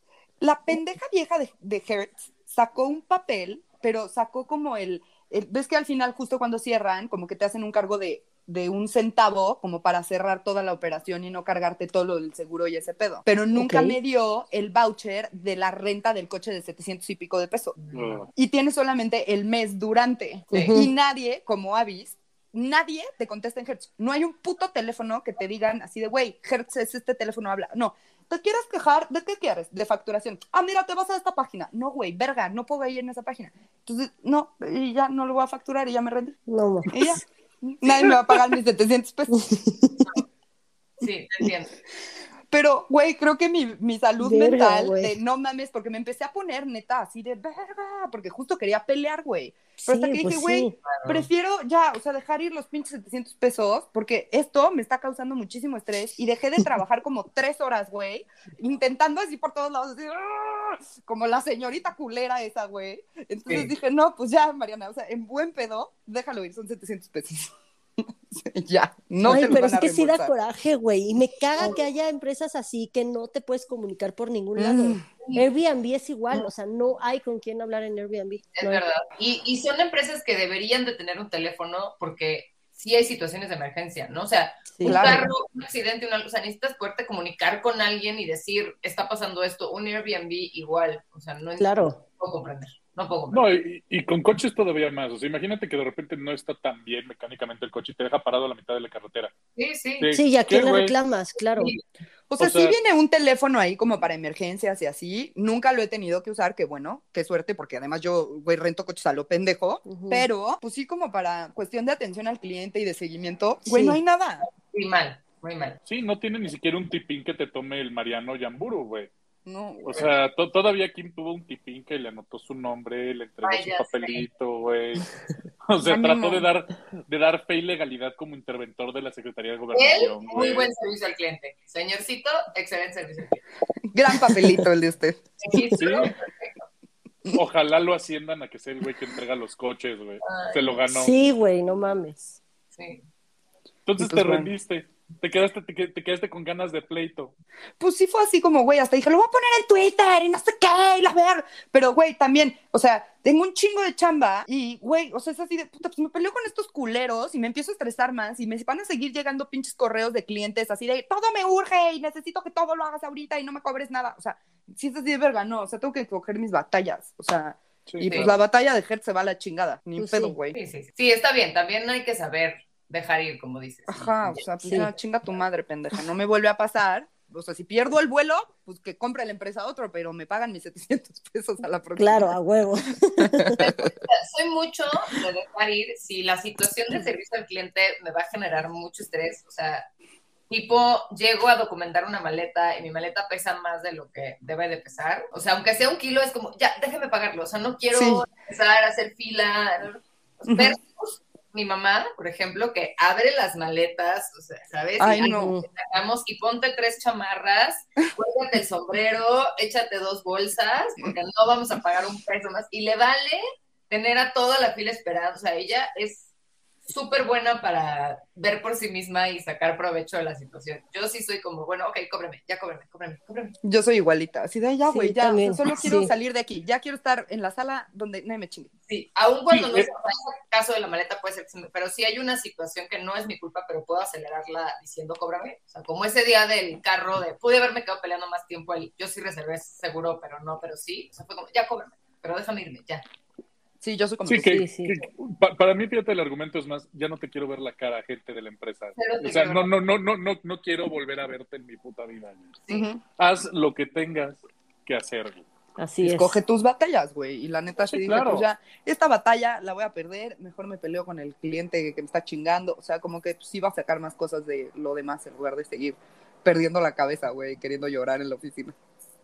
Speaker 4: la pendeja vieja de, de Hertz sacó un papel, pero sacó como el, el- ves que al final justo cuando cierran, como que te hacen un cargo de, de un centavo como para cerrar toda la operación y no cargarte todo lo del seguro y ese pedo. Pero nunca me dio el voucher de la renta del coche de 700 y pico de peso
Speaker 1: No.
Speaker 4: y tiene solamente el mes durante.
Speaker 3: Sí.
Speaker 4: Y nadie, como Avis, nadie te contesta en Hertz. No hay un puto teléfono que te digan así de, güey, Hertz es este teléfono, habla. No. ¿Te quieres quejar? ¿De qué quieres? De facturación. Ah, mira, te vas a esta página. No, güey, verga, no puedo ir en esa página. Entonces, no, y ya no lo voy a facturar y ya me rendí.
Speaker 2: No.
Speaker 4: Y ya. Nadie me va a pagar mis 700 pesos.
Speaker 3: Sí, te entiendo.
Speaker 4: Pero, güey, creo que mi, mi salud
Speaker 2: Verga,
Speaker 4: mental de no mames, porque me empecé a poner neta así de verga, porque justo quería pelear, güey. Pero hasta
Speaker 2: Sí,
Speaker 4: que
Speaker 2: pues
Speaker 4: dije, güey,
Speaker 2: sí.
Speaker 4: prefiero ya, o sea, dejar ir los pinches 700 pesos, porque esto me está causando muchísimo estrés y dejé de trabajar como tres horas, güey, intentando así por todos lados, así, ¡ah! como la señorita culera esa, güey. Entonces
Speaker 3: Sí.
Speaker 4: dije, no, pues ya, Mariana, o sea, en buen pedo, déjalo ir, son 700 pesos. ya, no
Speaker 2: Ay,
Speaker 4: te los
Speaker 2: pero
Speaker 4: van
Speaker 2: es
Speaker 4: a
Speaker 2: que sí da coraje, güey. Y me caga que haya empresas así que no te puedes comunicar por ningún lado.
Speaker 4: Mm.
Speaker 2: Airbnb es igual, o sea, no hay con quién hablar en Airbnb.
Speaker 3: Es
Speaker 2: No
Speaker 3: verdad. Y, y son empresas que deberían de tener un teléfono porque sí hay situaciones de emergencia, ¿no? O sea,
Speaker 2: Sí.
Speaker 3: un
Speaker 4: Claro.
Speaker 3: carro, un accidente, una, o sea, necesitas poderte comunicar con alguien y decir, está pasando esto, un Airbnb igual, o sea, no,
Speaker 2: Claro.
Speaker 3: no puedo comprender, no puedo.
Speaker 1: No, y, y con coches todavía más. O sea, imagínate que de repente no está tan bien mecánicamente el coche y te deja parado a la mitad de la carretera.
Speaker 3: Sí, sí.
Speaker 1: Sí.
Speaker 2: Sí, ¿y a
Speaker 1: ¿Qué,
Speaker 2: quién le reclamas? Claro.
Speaker 3: Sí.
Speaker 4: O sea,
Speaker 1: O sea-
Speaker 4: sí viene un teléfono ahí como para emergencias y así. Nunca lo he tenido que usar, que bueno, qué suerte, porque además yo, güey, rento coches a lo pendejo. Pero, pues sí, como para cuestión de atención al cliente y de seguimiento, güey,
Speaker 2: Sí.
Speaker 4: no hay nada.
Speaker 3: Muy mal, muy mal.
Speaker 1: Sí, no tiene ni siquiera un tipín que te tome el Mariano Yamburu, güey.
Speaker 4: No,
Speaker 1: O sea, to- todavía Kim tuvo un tipín que le anotó su nombre, le entregó
Speaker 3: Ay,
Speaker 1: su papelito, güey. O sea, trató de dar, de dar fe y legalidad como interventor de la Secretaría de
Speaker 3: Él,
Speaker 1: Gobernación,
Speaker 3: muy buen servicio al cliente. Señorcito, excelente servicio al cliente.
Speaker 4: Gran papelito el de usted.
Speaker 1: Sí.
Speaker 3: perfecto.
Speaker 1: Ojalá lo asciendan a que sea el güey que entrega los coches, güey.
Speaker 3: Ay.
Speaker 1: Se lo ganó.
Speaker 2: Sí, güey, no mames.
Speaker 3: Sí.
Speaker 1: Entonces
Speaker 4: Entonces,
Speaker 1: te
Speaker 4: bueno.
Speaker 1: rendiste. Te quedaste, te, te quedaste con ganas de pleito.
Speaker 4: Pues sí fue así como, güey, hasta dije, lo voy a poner en Twitter y no sé qué, y la ver. Pero, güey, también, o sea, tengo un chingo de chamba y, güey, o sea, es así de, puta, pues me peleo con estos culeros y me empiezo a estresar más y me van a seguir llegando pinches correos de clientes así de, todo me urge y necesito que todo lo hagas ahorita y no me cobres nada. O sea, si es así de verga, no, o sea, tengo que coger mis batallas. O sea,
Speaker 1: Sí,
Speaker 4: y pues la batalla de Hertz se va a la chingada, ni
Speaker 2: Pues
Speaker 4: pedo,
Speaker 2: sí.
Speaker 4: güey.
Speaker 3: Sí, sí, sí. Sí, está bien. También hay que saber dejar ir, como dices.
Speaker 4: Ajá, o sea, pues
Speaker 2: Sí.
Speaker 4: ya, chinga tu madre, pendeja. No me vuelve a pasar. O sea, si pierdo el vuelo, pues que compre la empresa otro, pero me pagan mis 700 pesos a la próxima.
Speaker 2: Claro, a huevo.
Speaker 3: Soy mucho de dejar ir si la situación de servicio al cliente me va a generar mucho estrés. O sea, tipo, llego a documentar una maleta y mi maleta pesa más de lo que debe de pesar. O sea, aunque sea un kilo, es como, ya, déjeme pagarlo. O sea, no quiero
Speaker 4: Sí.
Speaker 3: empezar a hacer fila. Versus mi mamá, por ejemplo, que abre las maletas, o sea, ¿sabes?
Speaker 4: Ay,
Speaker 3: y
Speaker 4: no.
Speaker 3: sacamos y ponte tres chamarras, cuélgate el sombrero, échate dos bolsas, porque no vamos a pagar un peso más. Y le vale tener a toda la fila esperando. O sea, ella es súper buena para ver por sí misma y sacar provecho de la situación. Yo sí soy como, bueno, ok, cóbreme, ya cóbreme, cóbreme, cóbreme.
Speaker 4: Yo soy igualita, así de ya,
Speaker 2: Sí,
Speaker 4: güey, ya, o sea,
Speaker 2: también,
Speaker 4: solo quiero
Speaker 2: sí.
Speaker 4: salir de aquí, ya quiero estar en la sala donde nadie me chingue.
Speaker 3: Sí, aun cuando
Speaker 1: Sí,
Speaker 3: no
Speaker 1: eh.
Speaker 3: es el caso de la maleta, puede ser, sí, pero si hay una situación que no es mi culpa, pero puedo acelerarla diciendo cóbrame. O sea, como ese día del carro de, pude haberme quedado peleando más tiempo, el, yo sí reservé seguro, pero no, pero sí. O sea, fue como, ya cóbrame, pero déjame irme, ya.
Speaker 4: Sí, yo soy como
Speaker 1: Sí, que,
Speaker 2: Sí, sí.
Speaker 1: que- para mí, fíjate, el argumento es más, ya no te quiero ver la cara, gente de la empresa. O sea, no, no, no, no, no, no quiero volver a verte en mi puta vida. Haz lo que tengas que hacer. güey.
Speaker 2: Así es.
Speaker 4: Escoge tus batallas, güey. Y la neta,
Speaker 1: Sí,
Speaker 4: sí, dije,
Speaker 1: claro.
Speaker 4: pues ya, esta batalla la voy a perder, mejor me peleo con el cliente que me está chingando. O sea, como que sí va a sacar más cosas de lo demás en lugar de seguir perdiendo la cabeza, güey, queriendo llorar en la oficina.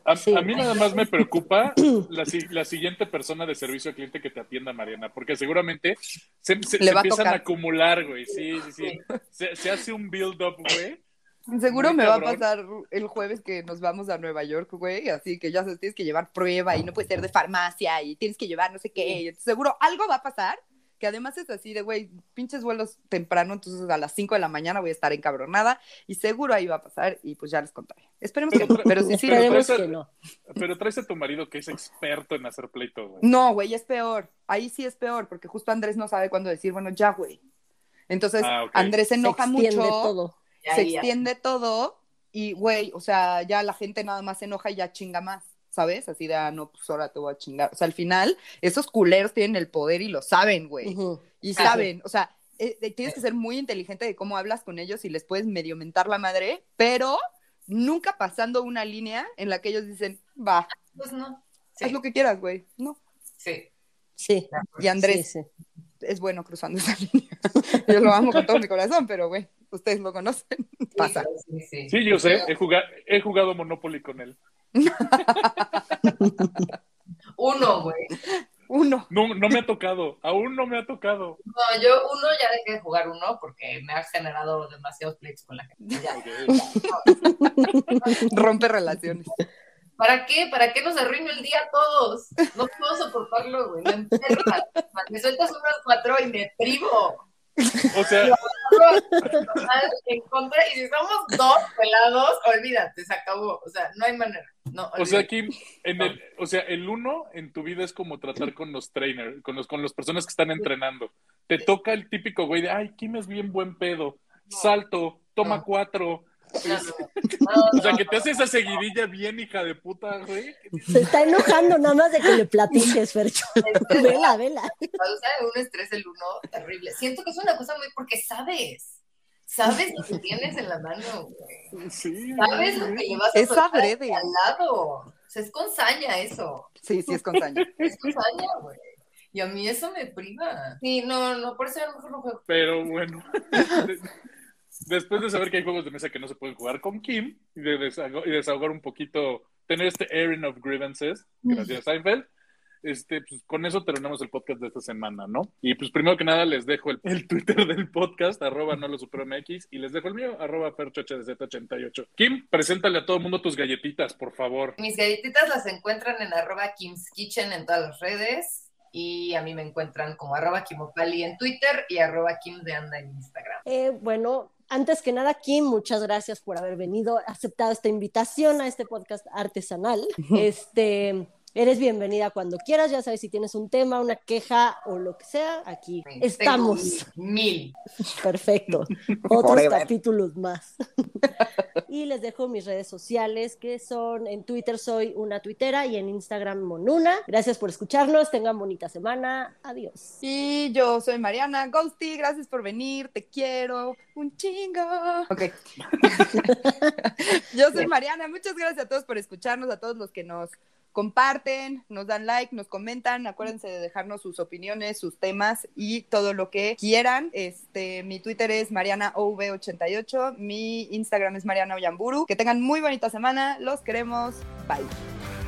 Speaker 1: A,
Speaker 2: Sí.
Speaker 1: a mí nada más me preocupa la, si- la siguiente persona de servicio al cliente que te atienda, Mariana, porque seguramente se, se-
Speaker 4: Le
Speaker 1: se
Speaker 4: va a
Speaker 1: empiezan a acumular, güey. Sí, sí, sí. Se, se hace un build-up, güey.
Speaker 4: Seguro me va a pasar el jueves que nos vamos a Nueva York, güey, así que ya sabes, tienes que llevar prueba y no puede ser de farmacia y tienes que llevar no sé qué. seguro algo va a pasar, que además es así de, güey, pinches vuelos temprano, entonces a las 5 de la mañana voy a estar encabronada y seguro ahí va a pasar y pues ya les contaré. Esperemos que no, pero sí, sí.
Speaker 1: Pero traes a-
Speaker 2: que no.
Speaker 1: Pero traes a tu marido que es experto en hacer pleitos, güey.
Speaker 4: No, güey, es peor. Ahí sí es peor, porque justo Andrés no sabe cuándo decir, bueno, ya, güey. Entonces,
Speaker 1: Ah.
Speaker 4: Andrés se
Speaker 2: Se
Speaker 4: enoja
Speaker 2: extiende
Speaker 4: mucho.
Speaker 2: todo.
Speaker 3: Ya,
Speaker 4: se
Speaker 3: ya.
Speaker 4: extiende todo y, güey, o sea, ya la gente nada más se enoja y ya chinga más, ¿sabes? Así de, ah, no, pues ahora te voy a chingar. O sea, al final, esos culeros tienen el poder y lo saben, güey. Y saben, o sea, eh, eh, tienes que ser muy inteligente de cómo hablas con ellos y les puedes medio mentar la madre, pero nunca pasando una línea en la que ellos dicen, va,
Speaker 3: Pues no. Sí,
Speaker 4: haz lo que quieras, güey. No.
Speaker 3: sí.
Speaker 2: Sí.
Speaker 4: Y Andrés
Speaker 2: Sí, sí.
Speaker 4: es bueno cruzando esa línea. Yo lo amo con todo mi corazón, pero, güey, ustedes lo conocen. Pasa.
Speaker 3: Sí, sí.
Speaker 1: Sí, yo sé, he jugado, he jugado Monopoly con él.
Speaker 3: Uno, güey.
Speaker 4: Uno.
Speaker 1: No, no me ha tocado, aún no me ha tocado.
Speaker 3: No, yo uno ya dejé de jugar uno porque me ha generado demasiados pleitos con la gente. Ya.
Speaker 4: Rompe relaciones.
Speaker 3: ¿Para qué? ¿Para qué nos arruino el día a todos? No puedo soportarlo, güey. Me. Me sueltas unas cuatro y me privo.
Speaker 1: O sea,
Speaker 3: en contra. Y si somos dos pelados, olvídate, se acabó. O sea, no hay manera. No,
Speaker 1: o sea, aquí, en el, o sea, el uno en tu vida es como tratar con los trainers, con los, con las personas que están entrenando. Te toca el típico güey de, ay, Kim es bien buen pedo, salto, toma
Speaker 3: No.
Speaker 1: cuatro.
Speaker 3: No, no,
Speaker 1: o sea, que te hace esa seguidilla bien, hija de puta, güey.
Speaker 2: Se está enojando nada más de que le platiques, Fercho.
Speaker 3: Este,
Speaker 2: Vela, vela.
Speaker 3: causa un estrés el uno terrible. Siento que es una cosa muy porque sabes. Sabes lo que tienes en la mano, güey.
Speaker 1: Sí,
Speaker 3: Sabes lo que le vas a
Speaker 4: Es
Speaker 3: soltar
Speaker 4: adrede.
Speaker 3: al lado. O sea, es con saña eso.
Speaker 4: Sí, sí, es con saña.
Speaker 3: Es con saña, güey. Y a mí eso me priva. Sí, no, no, por eso a lo mejor no juego.
Speaker 1: Pero bueno, después de saber que hay juegos de mesa que no se pueden jugar con Kim y de desahogar, y desahogar un poquito tener este airing of grievances, gracias Seinfeld. Este, pues con eso terminamos el podcast de esta semana, ¿no? Y pues primero que nada les dejo el, el Twitter del podcast, arroba no lo supero MX, y les dejo el mío, arroba perchohdz88. Kim, preséntale a todo el mundo tus galletitas, por favor.
Speaker 3: Mis galletitas las encuentran en arroba Kim's Kitchen en todas las redes. Y a mí me encuentran como arroba Kimopali en Twitter y arroba Kim de Anda en Instagram.
Speaker 2: Eh, bueno, antes que nada, Kim, muchas gracias por haber venido, aceptado esta invitación a este podcast artesanal. Este, Eres bienvenida cuando quieras, ya sabes si tienes un tema, una queja o lo que sea, aquí estamos.
Speaker 3: Mil.
Speaker 2: Perfecto. Otros
Speaker 4: Forever.
Speaker 2: capítulos más. y les dejo mis redes sociales que son en Twitter soy una tuitera y en Instagram monuna. Gracias por escucharnos, tengan bonita semana. Adiós.
Speaker 4: Y yo soy Mariana Ghosty, gracias por venir, te quiero un chingo. Ok. yo soy Mariana, muchas gracias a todos por escucharnos, a todos los que nos comparten, nos dan like, nos comentan, acuérdense de dejarnos sus opiniones, sus temas y todo lo que quieran. Este, mi Twitter es marianaov88, mi Instagram es Mariana Oyamburu. Que tengan muy bonita semana, los queremos, bye.